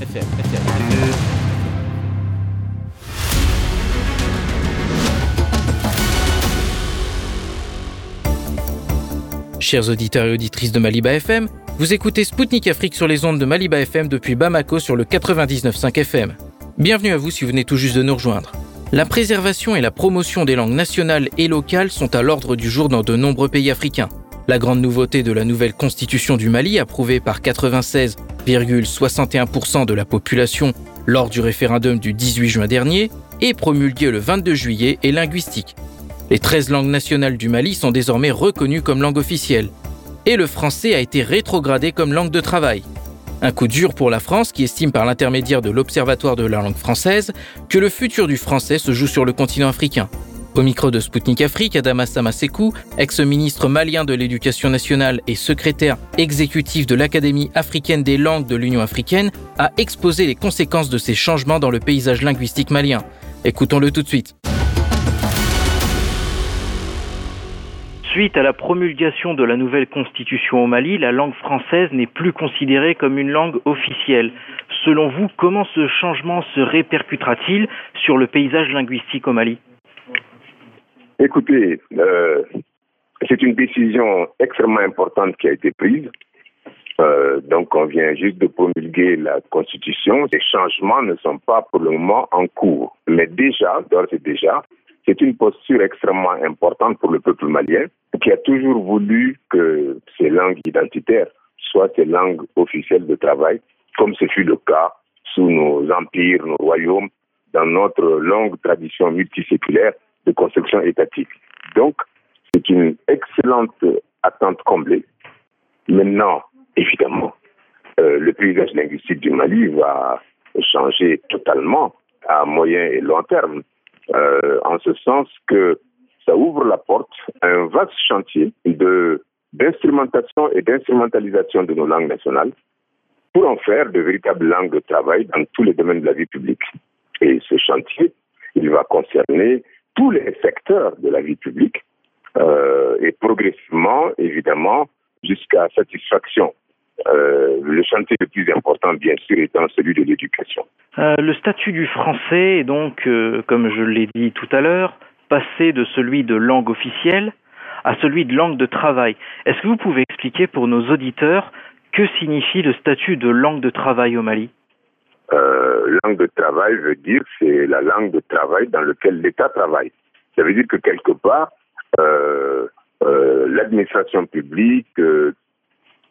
Chers auditeurs et auditrices de Maliba FM, vous écoutez Spoutnik Afrique sur les ondes de Maliba FM depuis Bamako sur le 99.5 FM. Bienvenue à vous si vous venez tout juste de nous rejoindre. La préservation et la promotion des langues nationales et locales sont à l'ordre du jour dans de nombreux pays africains. La grande nouveauté de la nouvelle constitution du Mali, approuvée par 96,61% de la population lors du référendum du 18 juin dernier et promulguée le 22 juillet, est linguistique. Les 13 langues nationales du Mali sont désormais reconnues comme langue officielle. Et le français a été rétrogradé comme langue de travail. Un coup dur pour la France qui estime par l'intermédiaire de l'Observatoire de la langue française que le futur du français se joue sur le continent africain. Au micro de Spoutnik Afrique, Adama Samasekou, ex-ministre malien de l'Éducation nationale et secrétaire exécutif de l'Académie africaine des langues de l'Union africaine, a exposé les conséquences de ces changements dans le paysage linguistique malien. Écoutons-le tout de suite. Suite à la promulgation de la nouvelle constitution au Mali, la langue française n'est plus considérée comme une langue officielle. Selon vous, comment ce changement se répercutera-t-il sur le paysage linguistique au Mali? Écoutez, euh, c'est une décision extrêmement importante qui a été prise. Euh, donc, on vient juste de promulguer la Constitution. Les changements ne sont pas pour le moment en cours. Mais déjà, d'ores et déjà, c'est une posture extrêmement importante pour le peuple malien qui a toujours voulu que ces langues identitaires soient ces langues officielles de travail, comme ce fut le cas sous nos empires, nos royaumes, dans notre longue tradition multiséculaire de construction étatique. Donc, c'est une excellente attente comblée. Maintenant, évidemment, euh, le paysage linguistique du Mali va changer totalement à moyen et long terme, en ce sens que ça ouvre la porte à un vaste chantier d'instrumentation et d'instrumentalisation de nos langues nationales pour en faire de véritables langues de travail dans tous les domaines de la vie publique. Et ce chantier, il va concerner tous les secteurs de la vie publique euh, et progressivement, évidemment, jusqu'à satisfaction. Euh, le chantier le plus important, bien sûr, étant celui de l'éducation. Euh, le statut du français est donc, comme je l'ai dit tout à l'heure, passer de celui de langue officielle à celui de langue de travail. Est-ce que vous pouvez expliquer pour nos auditeurs que signifie le statut de langue de travail au Mali? Euh, Langue de travail veut dire c'est la langue de travail dans laquelle l'État travaille. Ça veut dire que quelque part, euh, euh, l'administration publique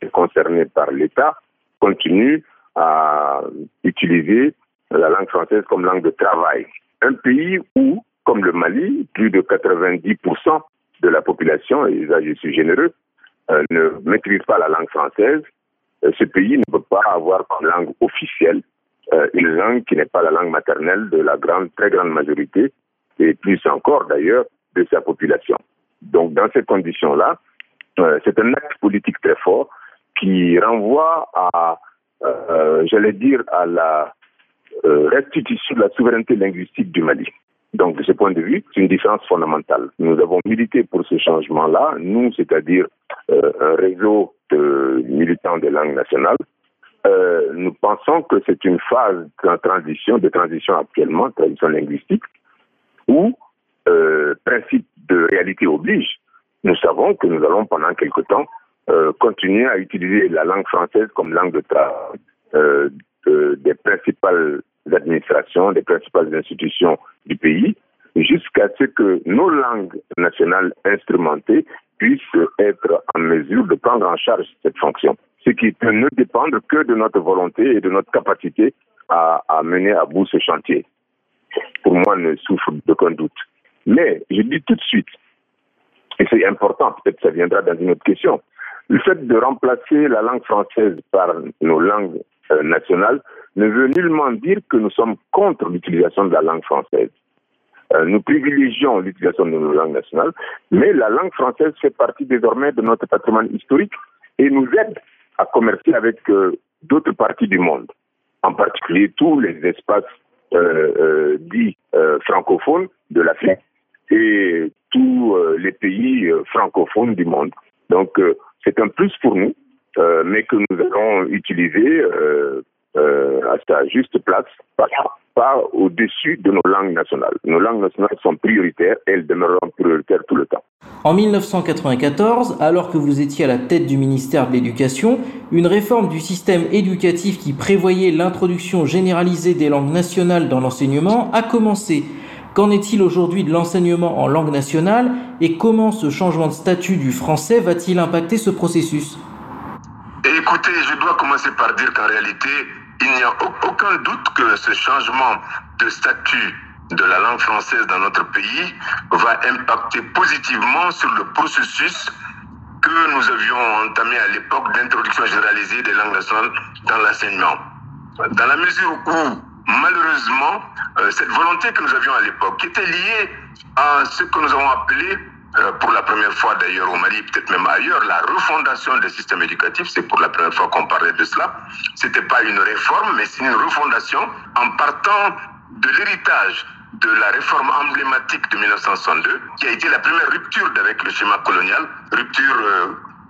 concernée par l'État continue à utiliser la langue française comme langue de travail. Un pays où, comme le Mali, plus de 90% de la population, et là je suis généreux, euh, ne maîtrise pas la langue française, euh, ce pays ne peut pas avoir comme langue officielle euh, une langue qui n'est pas la langue maternelle de la très grande majorité, et plus encore d'ailleurs, de sa population. Donc dans ces conditions-là, c'est un acte politique très fort qui renvoie à, j'allais dire, à la restitution de la souveraineté linguistique du Mali. Donc, de ce point de vue, c'est une différence fondamentale. Nous avons milité pour ce changement-là, nous, c'est-à-dire euh, un réseau de militants des langues nationales. Euh, nous pensons que c'est une phase de transition, de transition actuellement, transition linguistique, où euh, principe de réalité oblige. Nous savons que nous allons pendant quelque temps euh, continuer à utiliser la langue française comme langue de travail euh, des principales administrations, des principales institutions du pays, jusqu'à ce que nos langues nationales instrumentées puissent être en mesure de prendre en charge cette fonction. Ce qui peut ne dépendre que de notre volonté et de notre capacité à, mener à bout ce chantier. Pour moi, ne souffre d'aucun doute. Mais je dis tout de suite, et c'est important, peut-être ça viendra dans une autre question, le fait de remplacer la langue française par nos langues euh, nationales ne veut nullement dire que nous sommes contre l'utilisation de la langue française. Euh, nous privilégions l'utilisation de nos langues nationales, mais la langue française fait partie désormais de notre patrimoine historique et nous aide à commercer avec euh, d'autres parties du monde, en particulier tous les espaces dits francophones de l'Afrique et tous les pays francophones du monde. Donc c'est un plus pour nous, mais que nous allons utiliser euh, à sa juste place, pas, pas au-dessus de nos langues nationales. Nos langues nationales sont prioritaires et elles demeureront prioritaires tout le temps. En 1994, alors que vous étiez à la tête du ministère de l'Éducation, une réforme du système éducatif qui prévoyait l'introduction généralisée des langues nationales dans l'enseignement a commencé. Qu'en est-il aujourd'hui de l'enseignement en langue nationale et comment ce changement de statut du français va-t-il impacter ce processus? Écoutez, je dois commencer par dire qu'en réalité, il n'y a aucun doute que ce changement de statut de la langue française dans notre pays va impacter positivement sur le processus que nous avions entamé à l'époque d'introduction généralisée des langues nationales dans l'enseignement. Dans la mesure où, malheureusement, euh, cette volonté que nous avions à l'époque, qui était liée à ce que nous avons appelé euh, pour la première fois d'ailleurs au Mali, peut-être même ailleurs, la refondation des systèmes éducatifs. C'est pour la première fois qu'on parlait de cela. C'était pas une réforme, mais c'est une refondation en partant de l'héritage de la réforme emblématique de 1962, qui a été la première rupture avec le schéma colonial, rupture euh,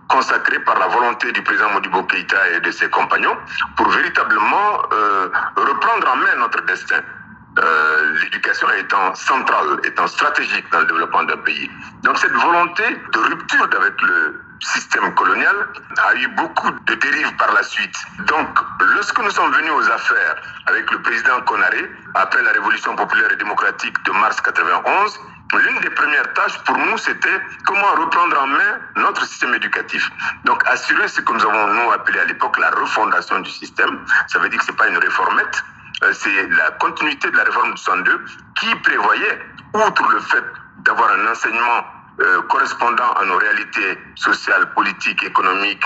consacrée par la volonté du président Modibo Keïta et de ses compagnons, pour véritablement euh, reprendre en main notre destin. Euh, l'éducation étant centrale, étant stratégique dans le développement d'un pays. Donc cette volonté de rupture avec le système colonial a eu beaucoup de dérives par la suite. Donc, lorsque nous sommes venus aux affaires avec le président Konaré, après la révolution populaire et démocratique de mars 91, l'une des premières tâches pour nous, c'était comment reprendre en main notre système éducatif. Donc, assurer ce que nous avons, nous, appelé à l'époque la refondation du système. Ça veut dire que ce n'est pas une réformette, euh, c'est la continuité de la réforme de 62 qui prévoyait, outre le fait d'avoir un enseignement euh, correspondant à nos réalités sociales, politiques, économiques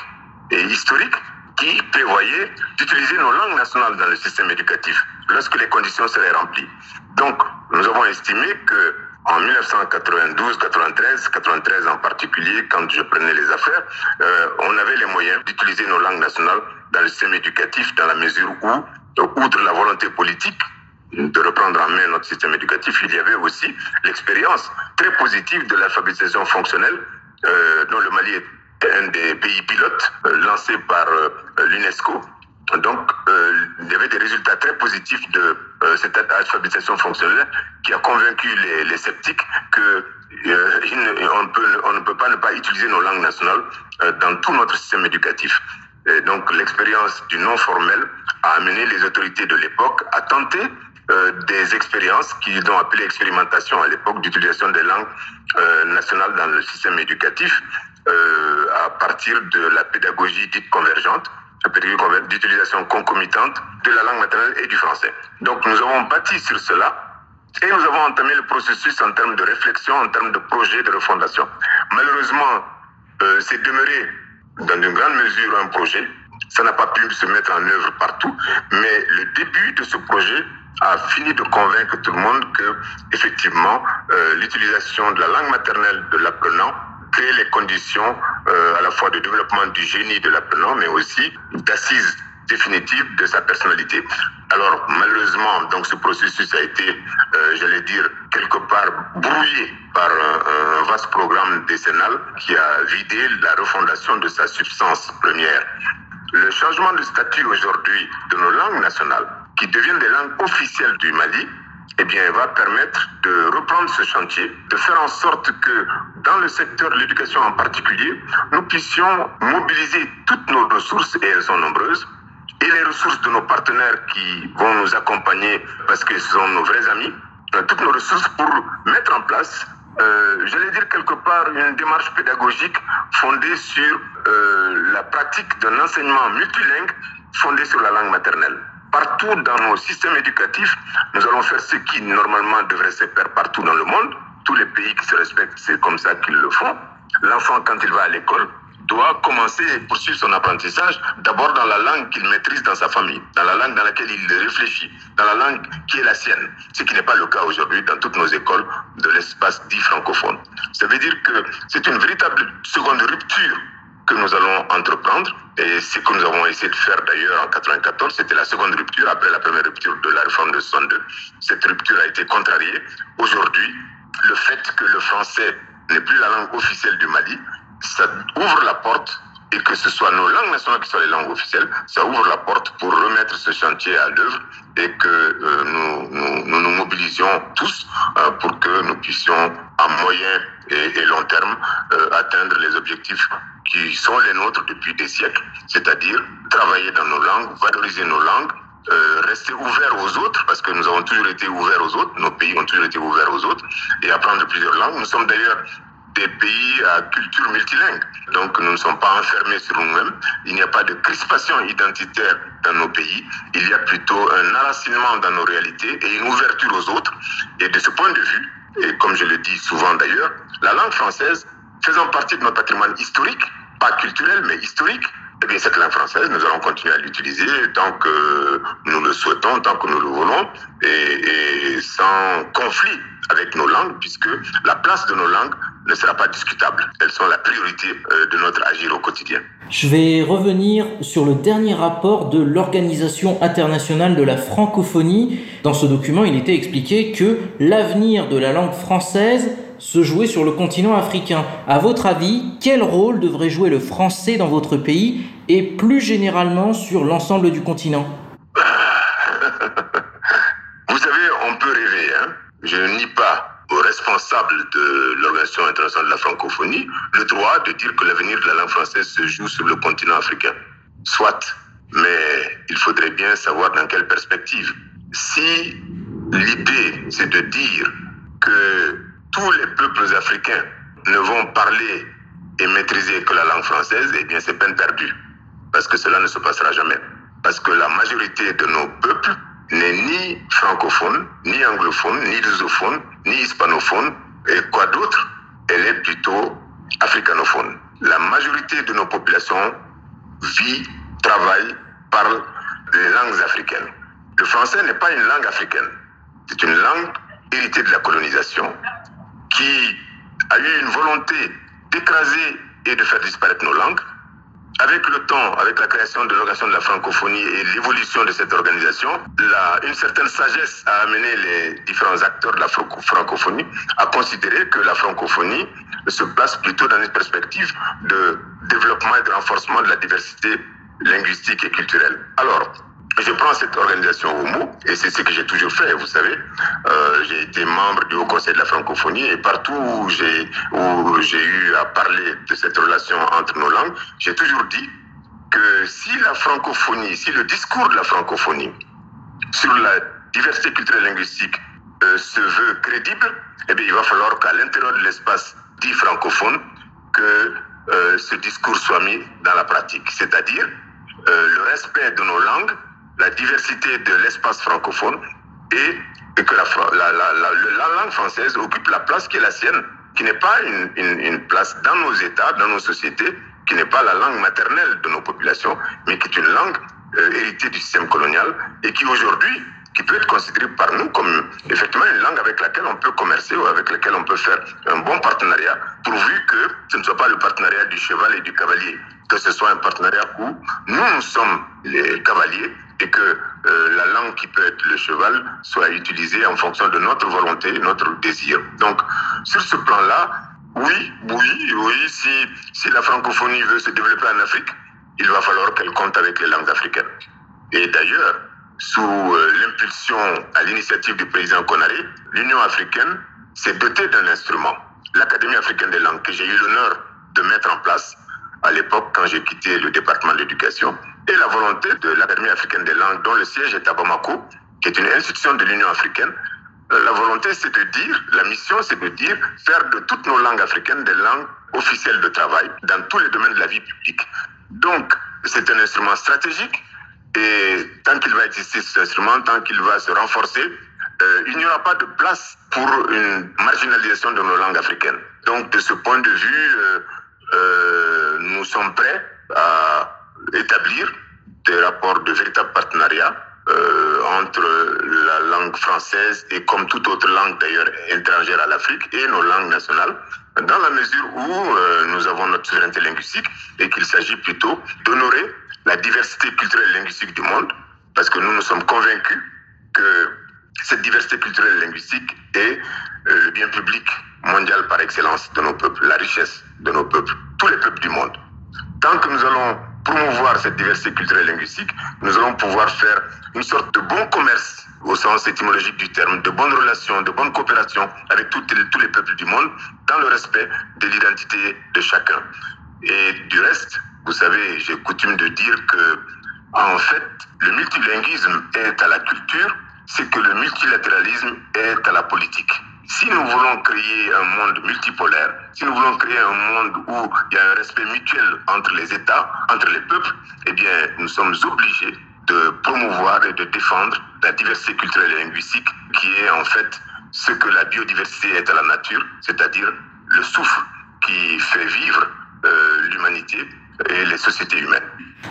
et historiques, qui prévoyait d'utiliser nos langues nationales dans le système éducatif lorsque les conditions seraient remplies. Donc, nous avons estimé que en 1992, 93, 93 en particulier, quand je prenais les affaires, euh, on avait les moyens d'utiliser nos langues nationales dans le système éducatif dans la mesure où outre la volonté politique de reprendre en main notre système éducatif, il y avait aussi l'expérience très positive de l'alphabétisation fonctionnelle, euh, dont le Mali est un des pays pilotes euh, lancé par euh, l'UNESCO Donc, euh, il y avait des résultats très positifs de euh, cette alphabétisation fonctionnelle qui a convaincu les, les sceptiques que euh, on, peut, on ne peut pas ne pas utiliser nos langues nationales euh, dans tout notre système éducatif. Et donc, l'expérience du non formel a amené les autorités de l'époque à tenter euh, des expériences qu'ils ont appelées expérimentation à l'époque d'utilisation des langues euh, nationales dans le système éducatif à partir de la pédagogie dite convergente, d'utilisation concomitante de la langue maternelle et du français. Donc nous avons bâti sur cela et nous avons entamé le processus en termes de réflexion, en termes de projet de refondation. Malheureusement, euh, c'est demeuré dans une grande mesure un projet. Ça n'a pas pu se mettre en œuvre partout, mais le début de ce projet a fini de convaincre tout le monde que, effectivement, euh, l'utilisation de la langue maternelle de l'apprenant crée les conditions euh, à la fois de développement du génie de l'apprenant, mais aussi d'assises définitive de sa personnalité. Alors malheureusement, donc ce processus a été, euh, j'allais dire, quelque part brouillé par un, vaste programme décennal qui a vidé la refondation de sa substance première. Le changement de statut aujourd'hui de nos langues nationales, qui deviennent des langues officielles du Mali, eh bien, va permettre de reprendre ce chantier, de faire en sorte que dans le secteur de l'éducation en particulier, nous puissions mobiliser toutes nos ressources, et elles sont nombreuses, et les ressources de nos partenaires qui vont nous accompagner parce ce sont nos vrais amis, toutes nos ressources pour mettre en place, euh, j'allais dire quelque part, une démarche pédagogique fondée sur euh, la pratique d'un enseignement multilingue fondé sur la langue maternelle. Partout dans nos systèmes éducatifs, nous allons faire ce qui normalement devrait se faire partout dans le monde. Tous les pays qui se respectent, c'est comme ça qu'ils le font. L'enfant, quand il va à l'école, doit commencer et poursuivre son apprentissage d'abord dans la langue qu'il maîtrise dans sa famille, dans la langue dans laquelle il réfléchit, dans la langue qui est la sienne, ce qui n'est pas le cas aujourd'hui dans toutes nos écoles de l'espace dit francophone. Ça veut dire que c'est une véritable seconde rupture que nous allons entreprendre et ce que nous avons essayé de faire d'ailleurs en 94, c'était la seconde rupture après la première rupture de la réforme de 62. Cette rupture a été contrariée. Aujourd'hui, le fait que le français n'est plus la langue officielle du Mali, ça ouvre la porte et que ce soit nos langues nationales qui soient les langues officielles, ça ouvre la porte pour remettre ce chantier à l'œuvre et que euh, nous, nous, mobilisions tous euh, pour que nous puissions à moyen et, et long terme euh, atteindre les objectifs qui sont les nôtres depuis des siècles, c'est-à-dire travailler dans nos langues, valoriser nos langues, euh, rester ouvert aux autres, parce que nous avons toujours été ouverts aux autres, nos pays ont toujours été ouverts aux autres, et apprendre plusieurs langues. Nous sommes d'ailleurs des pays à culture multilingue. Donc nous ne sommes pas enfermés sur nous-mêmes. Il n'y a pas de crispation identitaire dans nos pays. Il y a plutôt un enracinement dans nos réalités et une ouverture aux autres. Et de ce point de vue, et comme je le dis souvent d'ailleurs, la langue française, faisant partie de notre patrimoine historique, pas culturel, mais historique, eh bien, cette langue française, nous allons continuer à l'utiliser tant que nous le souhaitons, tant que nous le voulons, et, et sans conflit avec nos langues, puisque la place de nos langues ne sera pas discutable. Elles sont la priorité de notre agir au quotidien. Je vais revenir sur le dernier rapport de l'Organisation internationale de la francophonie. Dans ce document, il était expliqué que l'avenir de la langue française se jouait sur le continent africain. À votre avis, quel rôle devrait jouer le français dans votre pays et plus généralement sur l'ensemble du continent <laughs> Vous savez, on peut rêver. Hein Je ne nie pas aux responsables de l'Organisation internationale de la francophonie le droit de dire que l'avenir de la langue française se joue sur le continent africain. Soit, mais il faudrait bien savoir dans quelle perspective. Si l'idée, c'est de dire que tous les peuples africains ne vont parler et maîtriser que la langue française, eh bien c'est peine perdue. Parce que cela ne se passera jamais. Parce que la majorité de nos peuples n'est ni francophone, ni anglophone, ni lusophone, ni hispanophone, et quoi d'autre Elle est plutôt africanophone. La majorité de nos populations vit, travaille, parle les langues africaines. Le français n'est pas une langue africaine. C'est une langue héritée de la colonisation qui a eu une volonté d'écraser et de faire disparaître nos langues. Avec le temps, avec la création de l'organisation de la francophonie et l'évolution de cette organisation, une certaine sagesse a amené les différents acteurs de la francophonie à considérer que la francophonie se place plutôt dans une perspective de développement et de renforcement de la diversité linguistique et culturelle. Alors, je prends cette organisation au mot, et c'est ce que j'ai toujours fait, vous savez. Euh, j'ai été membre du Haut Conseil de la francophonie, et partout où j'ai, eu à parler de cette relation entre nos langues, j'ai toujours dit que si la francophonie, si le discours de la francophonie sur la diversité culturelle linguistique euh, se veut crédible, eh bien, il va falloir qu'à l'intérieur de l'espace dit francophone, que euh, ce discours soit mis dans la pratique. C'est-à-dire euh, le respect de nos langues, la diversité de l'espace francophone et, que la, la, la, la, langue française occupe la place qui est la sienne, qui n'est pas une, place dans nos États, dans nos sociétés, qui n'est pas la langue maternelle de nos populations, mais qui est une langue euh, héritée du système colonial et qui aujourd'hui qui peut être considéré par nous comme effectivement une langue avec laquelle on peut commercer ou avec laquelle on peut faire un bon partenariat, pourvu que ce ne soit pas le partenariat du cheval et du cavalier, que ce soit un partenariat où nous sommes les cavaliers et que euh, la langue qui peut être le cheval soit utilisée en fonction de notre volonté, notre désir. Donc, sur ce plan-là, oui, oui, oui, si, si la francophonie veut se développer en Afrique, il va falloir qu'elle compte avec les langues africaines. Et d'ailleurs, sous euh, l'impulsion à l'initiative du président Konaré, l'Union africaine s'est dotée d'un instrument, l'Académie africaine des langues, que j'ai eu l'honneur de mettre en place à l'époque quand j'ai quitté le département de l'éducation, et la volonté de l'Académie africaine des langues, dont le siège est à Bamako, qui est une institution de l'Union africaine. Euh, la volonté, c'est de dire, la mission, c'est de dire, faire de toutes nos langues africaines des langues officielles de travail dans tous les domaines de la vie publique. Donc, c'est un instrument stratégique et tant qu'il va exister cet instrument, tant qu'il va se renforcer, euh, il n'y aura pas de place pour une marginalisation de nos langues africaines. Donc, de ce point de vue, euh, nous sommes prêts à établir des rapports de véritable partenariat euh, entre la langue française et comme toute autre langue d'ailleurs étrangère à l'Afrique et nos langues nationales, dans la mesure où euh, nous avons notre souveraineté linguistique et qu'il s'agit plutôt d'honorer la diversité culturelle et linguistique du monde, parce que nous nous sommes convaincus que cette diversité culturelle et linguistique est euh, le bien public mondial par excellence de nos peuples, la richesse de nos peuples, tous les peuples du monde. Tant que nous allons promouvoir cette diversité culturelle et linguistique, nous allons pouvoir faire une sorte de bon commerce au sens étymologique du terme, de bonnes relations, de bonnes coopérations avec tous les peuples du monde, dans le respect de l'identité de chacun. Et du reste, vous savez, j'ai coutume de dire que, en fait, le multilinguisme est à la culture, c'est que le multilatéralisme est à la politique. Si nous voulons créer un monde multipolaire, si nous voulons créer un monde où il y a un respect mutuel entre les États, entre les peuples, eh bien, nous sommes obligés de promouvoir et de défendre la diversité culturelle et linguistique, qui est en fait ce que la biodiversité est à la nature, c'est-à-dire le souffle qui fait vivre euh, l'humanité et les sociétés humaines.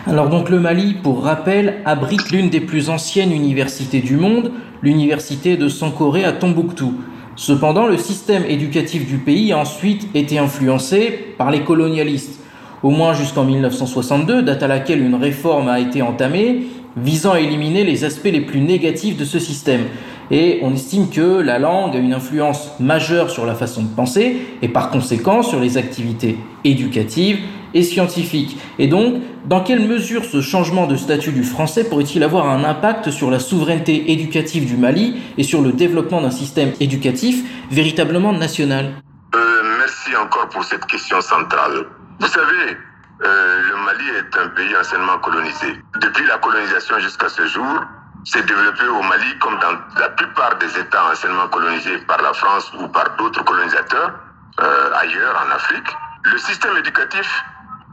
Alors donc le Mali, pour rappel, abrite l'une des plus anciennes universités du monde, l'université de Sankoré à Tombouctou. Cependant, le système éducatif du pays a ensuite été influencé par les colonialistes, au moins jusqu'en 1962, date à laquelle une réforme a été entamée visant à éliminer les aspects les plus négatifs de ce système. Et on estime que la langue a une influence majeure sur la façon de penser et par conséquent sur les activités éducatives et scientifiques. Et donc, dans quelle mesure ce changement de statut du français pourrait-il avoir un impact sur la souveraineté éducative du Mali et sur le développement d'un système éducatif véritablement national? Euh, Merci encore pour cette question centrale. Vous savez, euh, le Mali est un pays anciennement colonisé. Depuis la colonisation jusqu'à ce jour, s'est développé au Mali comme dans la plupart des États anciennement colonisés par la France ou par d'autres colonisateurs euh, ailleurs en Afrique. Le système éducatif,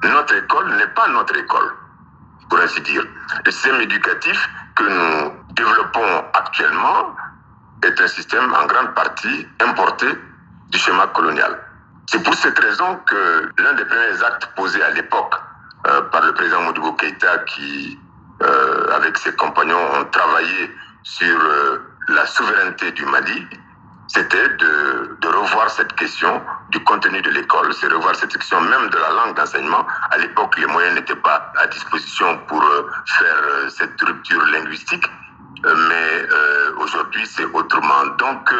notre école n'est pas notre école, pour ainsi dire. Le système éducatif que nous développons actuellement est un système en grande partie importé du schéma colonial. C'est pour cette raison que l'un des premiers actes posés à l'époque euh, par le président Modibo Keïta, qui, euh, avec ses compagnons, ont travaillé sur euh, la souveraineté du Mali, c'était de, revoir cette question du contenu de l'école, c'est revoir cette question même de la langue d'enseignement. À l'époque, les moyens n'étaient pas à disposition pour euh, faire cette rupture linguistique, mais aujourd'hui, c'est autrement. Donc,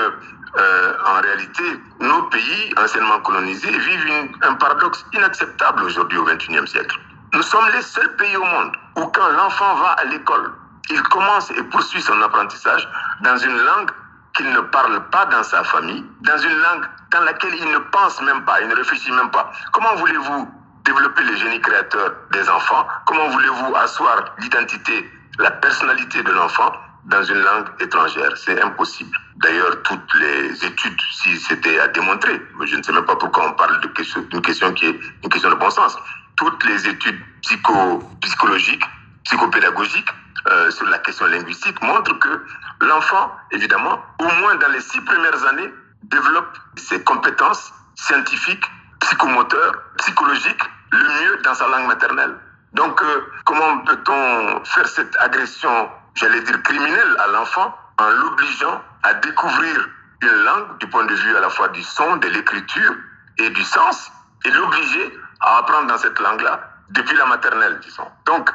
en réalité, nos pays anciennement colonisés vivent un paradoxe inacceptable aujourd'hui au XXIe siècle. Nous sommes les seuls pays au monde où quand l'enfant va à l'école, il commence et poursuit son apprentissage dans une langue qu'il ne parle pas dans sa famille, dans une langue dans laquelle il ne pense même pas, il ne réfléchit même pas. Comment voulez-vous développer le génie créateur des enfants? Comment voulez-vous asseoir l'identité, la personnalité de l'enfant dans une langue étrangère? C'est impossible. D'ailleurs, toutes les études, si c'était à démontrer, je ne sais même pas pourquoi on parle d'une question, question qui est une question de bon sens, toutes les études psycho, psychologiques, psychopédagogiques euh, sur la question linguistique montrent que l'enfant, évidemment, au moins dans les six premières années, développe ses compétences scientifiques, psychomoteurs, psychologiques, le mieux dans sa langue maternelle. Donc, euh, comment peut-on faire cette agression, j'allais dire criminelle, à l'enfant en l'obligeant à découvrir une langue du point de vue à la fois du son, de l'écriture et du sens, et l'obliger à apprendre dans cette langue-là depuis la maternelle, disons. Donc,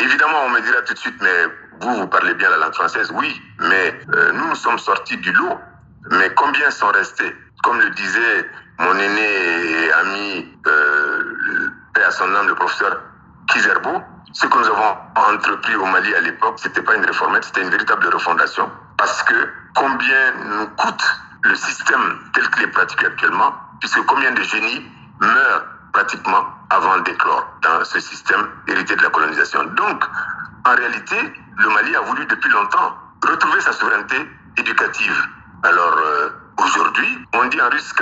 évidemment, on me dira tout de suite, mais vous, vous parlez bien la langue française, oui, mais euh, nous, nous sommes sortis du lot. Mais combien sont restés? Comme le disait mon aîné et ami, euh, à son âme, le professeur Kizerbo, ce que nous avons entrepris au Mali à l'époque, c'était pas une réformette, c'était une véritable refondation. Parce que combien nous coûte le système tel qu'il est pratiqué actuellement, puisque combien de génies meurent pratiquement avant d'éclore dans ce système hérité de la colonisation. Donc, en réalité, le Mali a voulu depuis longtemps retrouver sa souveraineté éducative. Alors, euh, aujourd'hui, on dit en russe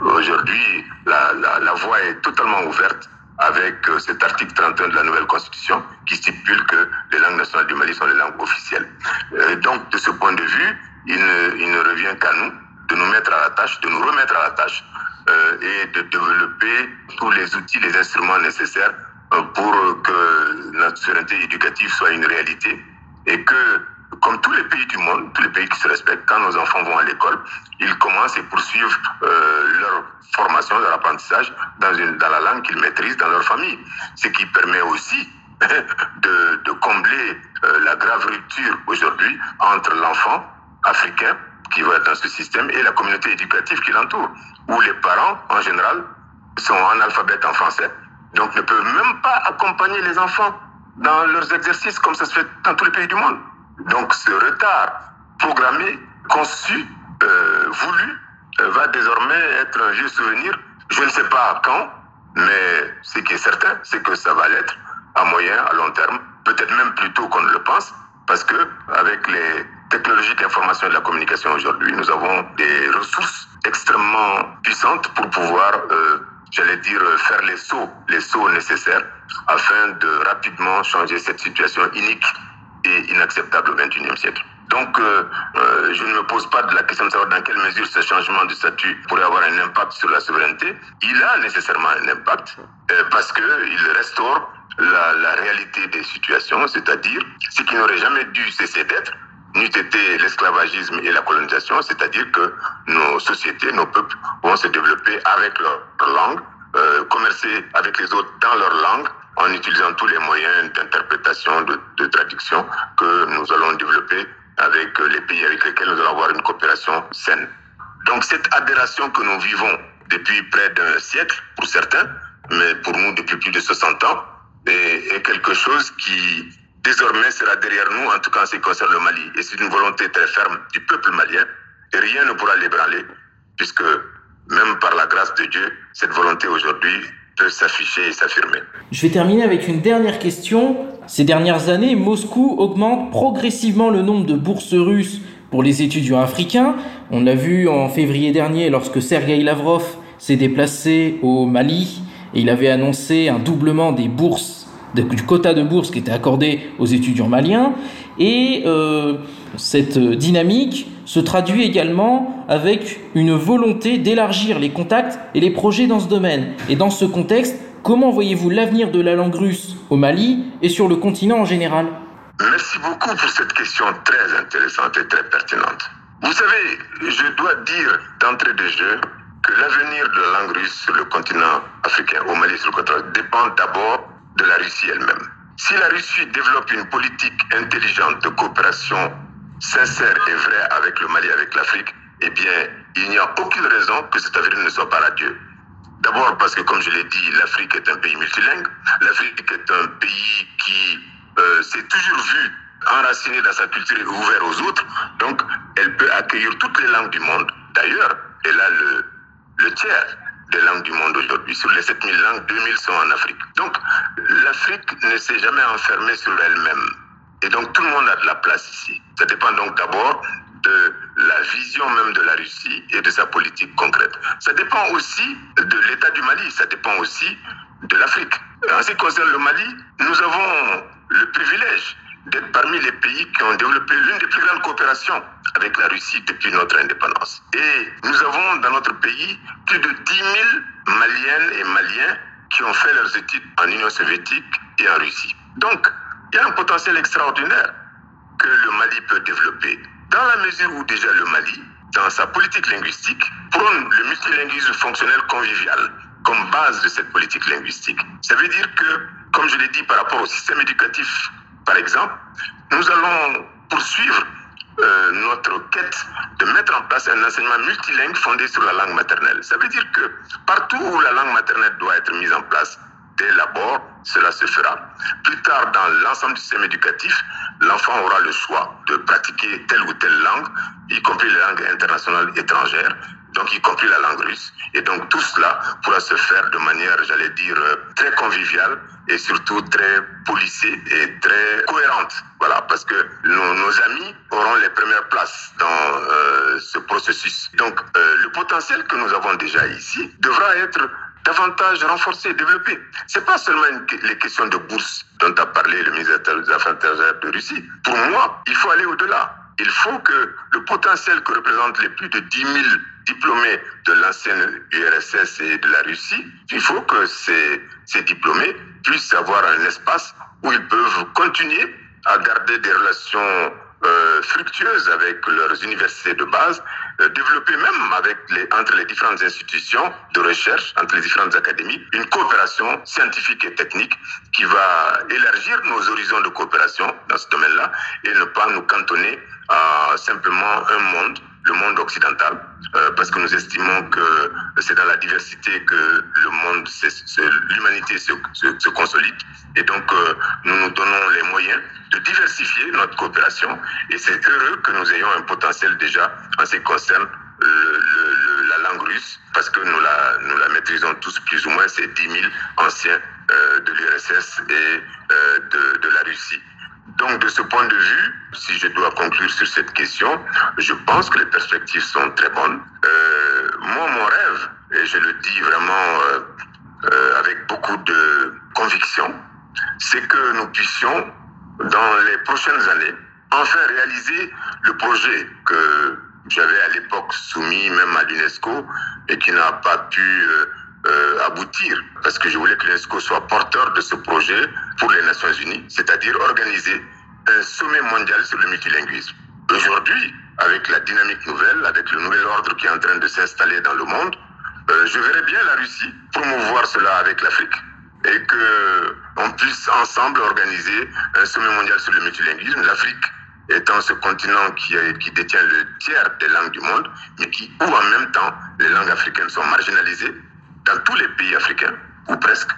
Aujourd'hui, la, la, la voie est totalement ouverte avec euh, cet article 31 de la nouvelle constitution qui stipule que les langues nationales du Mali sont les langues officielles. Euh, donc, de ce point de vue, il ne, il ne revient qu'à nous de nous mettre à la tâche, de nous remettre à la tâche et de développer tous les outils, les instruments nécessaires euh, pour que notre souveraineté éducative soit une réalité et que, comme tous les pays du monde, tous les pays qui se respectent, quand nos enfants vont à l'école, ils commencent et poursuivent euh, leur formation, leur apprentissage dans, la langue qu'ils maîtrisent dans leur famille. Ce qui permet aussi <laughs> de, combler euh, la grave rupture aujourd'hui entre l'enfant africain qui va dans ce système et la communauté éducative qui l'entoure, où les parents, en général, sont analphabètes en français, donc ne peuvent même pas accompagner les enfants dans leurs exercices comme ça se fait dans tous les pays du monde. Donc ce retard programmé, conçu, euh, voulu, euh, va désormais être un vieux souvenir. Je ne sais pas quand, mais ce qui est certain, c'est que ça va l'être à moyen, à long terme, peut-être même plus tôt qu'on ne le pense, parce que avec les technologies de l'information et de la communication aujourd'hui, nous avons des ressources extrêmement puissantes pour pouvoir, euh, j'allais dire, faire les sauts, les sauts nécessaires afin de rapidement changer cette situation inique et inacceptable au XXIe siècle. Donc, euh, euh, je ne me pose pas la question de savoir dans quelle mesure ce changement de statut pourrait avoir un impact sur la souveraineté. Il a nécessairement un impact euh, parce qu'il restaure la réalité des situations, c'est-à-dire ce qui n'aurait jamais dû cesser d'être, n'eût été l'esclavagisme et la colonisation, c'est-à-dire que nos sociétés, nos peuples vont se développer avec leur langue, euh, commercer avec les autres dans leur langue, en utilisant tous les moyens d'interprétation, de, traduction que nous allons développer avec les pays avec lesquels nous allons avoir une coopération saine. Donc cette adhération que nous vivons depuis près d'un siècle pour certains, mais pour nous depuis plus de 60 ans, est quelque chose qui désormais sera derrière nous, en tout cas en ce qui concerne le Mali. Et c'est une volonté très ferme du peuple malien. Et rien ne pourra l'ébranler, puisque même par la grâce de Dieu, cette volonté aujourd'hui peut s'afficher et s'affirmer. Je vais terminer avec une dernière question. Ces dernières années, Moscou augmente progressivement le nombre de bourses russes pour les étudiants africains. On l'a vu en février dernier lorsque Sergei Lavrov s'est déplacé au Mali et il avait annoncé un doublement des bourses du quota de bourse qui était accordé aux étudiants maliens. Et euh, cette dynamique se traduit également avec une volonté d'élargir les contacts et les projets dans ce domaine. Et dans ce contexte, comment voyez-vous l'avenir de la langue russe au Mali et sur le continent en général? Merci beaucoup pour cette question très intéressante et très pertinente. Vous savez, je dois dire d'entrée de jeu que l'avenir de la langue russe sur le continent africain, au Mali, sur le continent, dépend d'abord de la Russie elle-même. Si la Russie développe une politique intelligente de coopération sincère et vraie avec le Mali, avec l'Afrique, eh bien, il n'y a aucune raison que cet avenir ne soit pas radieux. D'abord parce que, comme je l'ai dit, l'Afrique est un pays multilingue. L'Afrique est un pays qui euh, s'est toujours vu enraciné dans sa culture et ouvert aux autres. Donc, elle peut accueillir toutes les langues du monde. D'ailleurs, elle a le, le tiers des langues du monde aujourd'hui. Sur les 7000 langues, 2000 sont en Afrique. Donc, l'Afrique ne s'est jamais enfermée sur elle-même. Et donc, tout le monde a de la place ici. Ça dépend donc d'abord de la vision même de la Russie et de sa politique concrète. Ça dépend aussi de l'état du Mali, ça dépend aussi de l'Afrique. En ce qui concerne le Mali, nous avons le privilège d'être parmi les pays qui ont développé l'une des plus grandes coopérations avec la Russie depuis notre indépendance. Et nous avons dans notre pays plus de 10 000 Maliennes et Maliens qui ont fait leurs études en Union soviétique et en Russie. Donc, il y a un potentiel extraordinaire que le Mali peut développer dans la mesure où déjà le Mali, dans sa politique linguistique, prône le multilinguisme fonctionnel convivial comme base de cette politique linguistique. Ça veut dire que, comme je l'ai dit par rapport au système éducatif, par exemple, nous allons poursuivre euh, notre quête de mettre en place un enseignement multilingue fondé sur la langue maternelle. Ça veut dire que partout où la langue maternelle doit être mise en place, dès l'abord, cela se fera. Plus tard, dans l'ensemble du système éducatif, l'enfant aura le choix de pratiquer telle ou telle langue, y compris les langues internationales étrangères, donc y compris la langue russe. Et donc tout cela pourra se faire de manière, j'allais dire, très conviviale et surtout très policée et très cohérente. Voilà, parce que nos, amis auront les premières places dans euh, ce processus. Donc euh, le potentiel que nous avons déjà ici devra être davantage renforcé, développé. C'est pas seulement les questions de bourse dont a parlé le ministre des Affaires étrangères de Russie. Pour moi, il faut aller au-delà. Il faut que le potentiel que représentent les plus de 10 000 diplômés de l'ancienne URSS et de la Russie, il faut que ces, ces diplômés puissent avoir un espace où ils peuvent continuer à garder des relations euh, fructueuses avec leurs universités de base, euh, développer même avec les, entre les différentes institutions de recherche, entre les différentes académies, une coopération scientifique et technique qui va élargir nos horizons de coopération dans ce domaine-là et ne pas nous cantonner à simplement un monde le monde occidental, euh, parce que nous estimons que c'est dans la diversité que le monde, l'humanité se, consolide. Et donc, euh, nous nous donnons les moyens de diversifier notre coopération. Et c'est heureux que nous ayons un potentiel déjà en ce qui concerne le, la langue russe, parce que nous la, nous la maîtrisons tous plus ou moins, c'est 10 000 anciens euh, de l'URSS et de la Russie. Donc, de ce point de vue, si je dois conclure sur cette question, je pense que les perspectives sont très bonnes. Euh, moi, mon rêve, et je le dis vraiment euh, euh, avec beaucoup de conviction, c'est que nous puissions, dans les prochaines années, enfin réaliser le projet que j'avais à l'époque soumis même à l'UNESCO et qui n'a pas pu euh, aboutir, parce que je voulais que l'UNESCO soit porteur de ce projet pour les Nations Unies, c'est-à-dire organiser un sommet mondial sur le multilinguisme. Aujourd'hui, avec la dynamique nouvelle, avec le nouvel ordre qui est en train de s'installer dans le monde, euh, je verrais bien la Russie promouvoir cela avec l'Afrique et que on puisse ensemble organiser un sommet mondial sur le multilinguisme. L'Afrique étant ce continent qui, qui détient le tiers des langues du monde, mais qui, où en même temps, les langues africaines sont marginalisées, dans tous les pays africains, ou presque.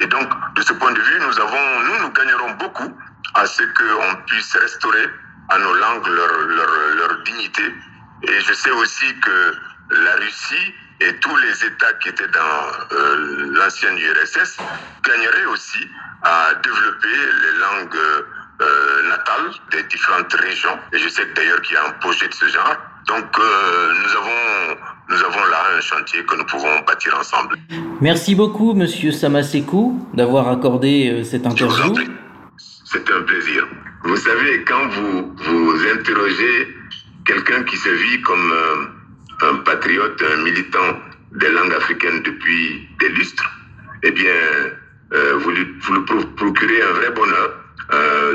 Et donc, de ce point de vue, nous avons, nous, nous gagnerons beaucoup à ce qu'on puisse restaurer à nos langues leur, leur, leur, dignité. Et je sais aussi que la Russie et tous les États qui étaient dans euh, l'ancienne URSS gagneraient aussi à développer les langues euh, natales des différentes régions. Et je sais d'ailleurs qu'il y a un projet de ce genre. Donc euh, nous avons nous avons là un chantier que nous pouvons bâtir ensemble. Merci beaucoup, Monsieur Samasekou, d'avoir accordé euh, cette interview. C'est un plaisir. Vous savez, quand vous vous interrogez quelqu'un qui se vit comme euh, un patriote, un militant des langues africaines depuis des lustres, eh bien, vous, lui, vous lui procurez un vrai bonheur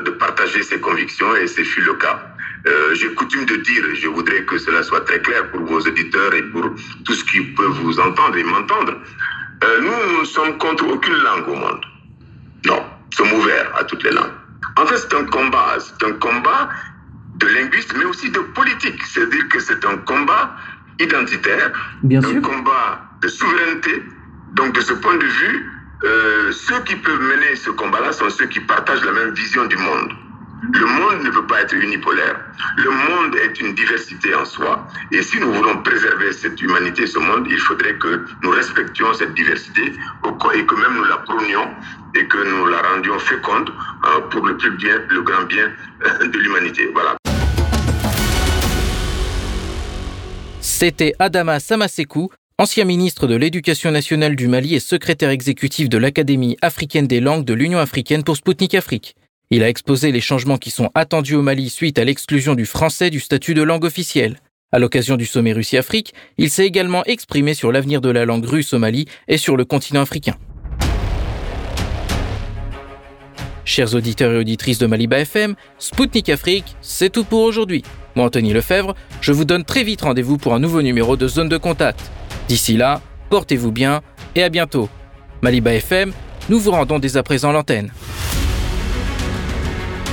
de partager ses convictions et ce fut le cas. Euh, J'ai coutume de dire, et je voudrais que cela soit très clair pour vos auditeurs et pour tous qui peuvent vous entendre et m'entendre. Euh, nous, nous sommes contre aucune langue au monde. Non, nous sommes ouverts à toutes les langues. En fait, c'est un combat. C'est un combat de linguistes, mais aussi de politique. C'est-à-dire que c'est un combat identitaire, Bien un sûr. combat de souveraineté, Donc de ce point de vue, euh, ceux qui peuvent mener ce combat-là sont ceux qui partagent la même vision du monde. Le monde ne peut pas être unipolaire. Le monde est une diversité en soi. Et si nous voulons préserver cette humanité, ce monde, il faudrait que nous respections cette diversité et que même nous la prônions et que nous la rendions féconde euh, pour le plus bien, le grand bien euh, de l'humanité. Voilà. C'était Adama Samasekou, ancien ministre de l'Éducation nationale du Mali et secrétaire exécutif de l'Académie africaine des langues de l'Union africaine pour Sputnik Afrique. Il a exposé les changements qui sont attendus au Mali suite à l'exclusion du français du statut de langue officielle. À l'occasion du sommet Russie-Afrique, il s'est également exprimé sur l'avenir de la langue russe au Mali et sur le continent africain. Chers auditeurs et auditrices de Maliba FM, Spoutnik Afrique, c'est tout pour aujourd'hui. Moi, Anthony Lefebvre, je vous donne très vite rendez-vous pour un nouveau numéro de Zone de Contact. D'ici là, portez-vous bien et à bientôt. Maliba FM, nous vous rendons dès à présent l'antenne.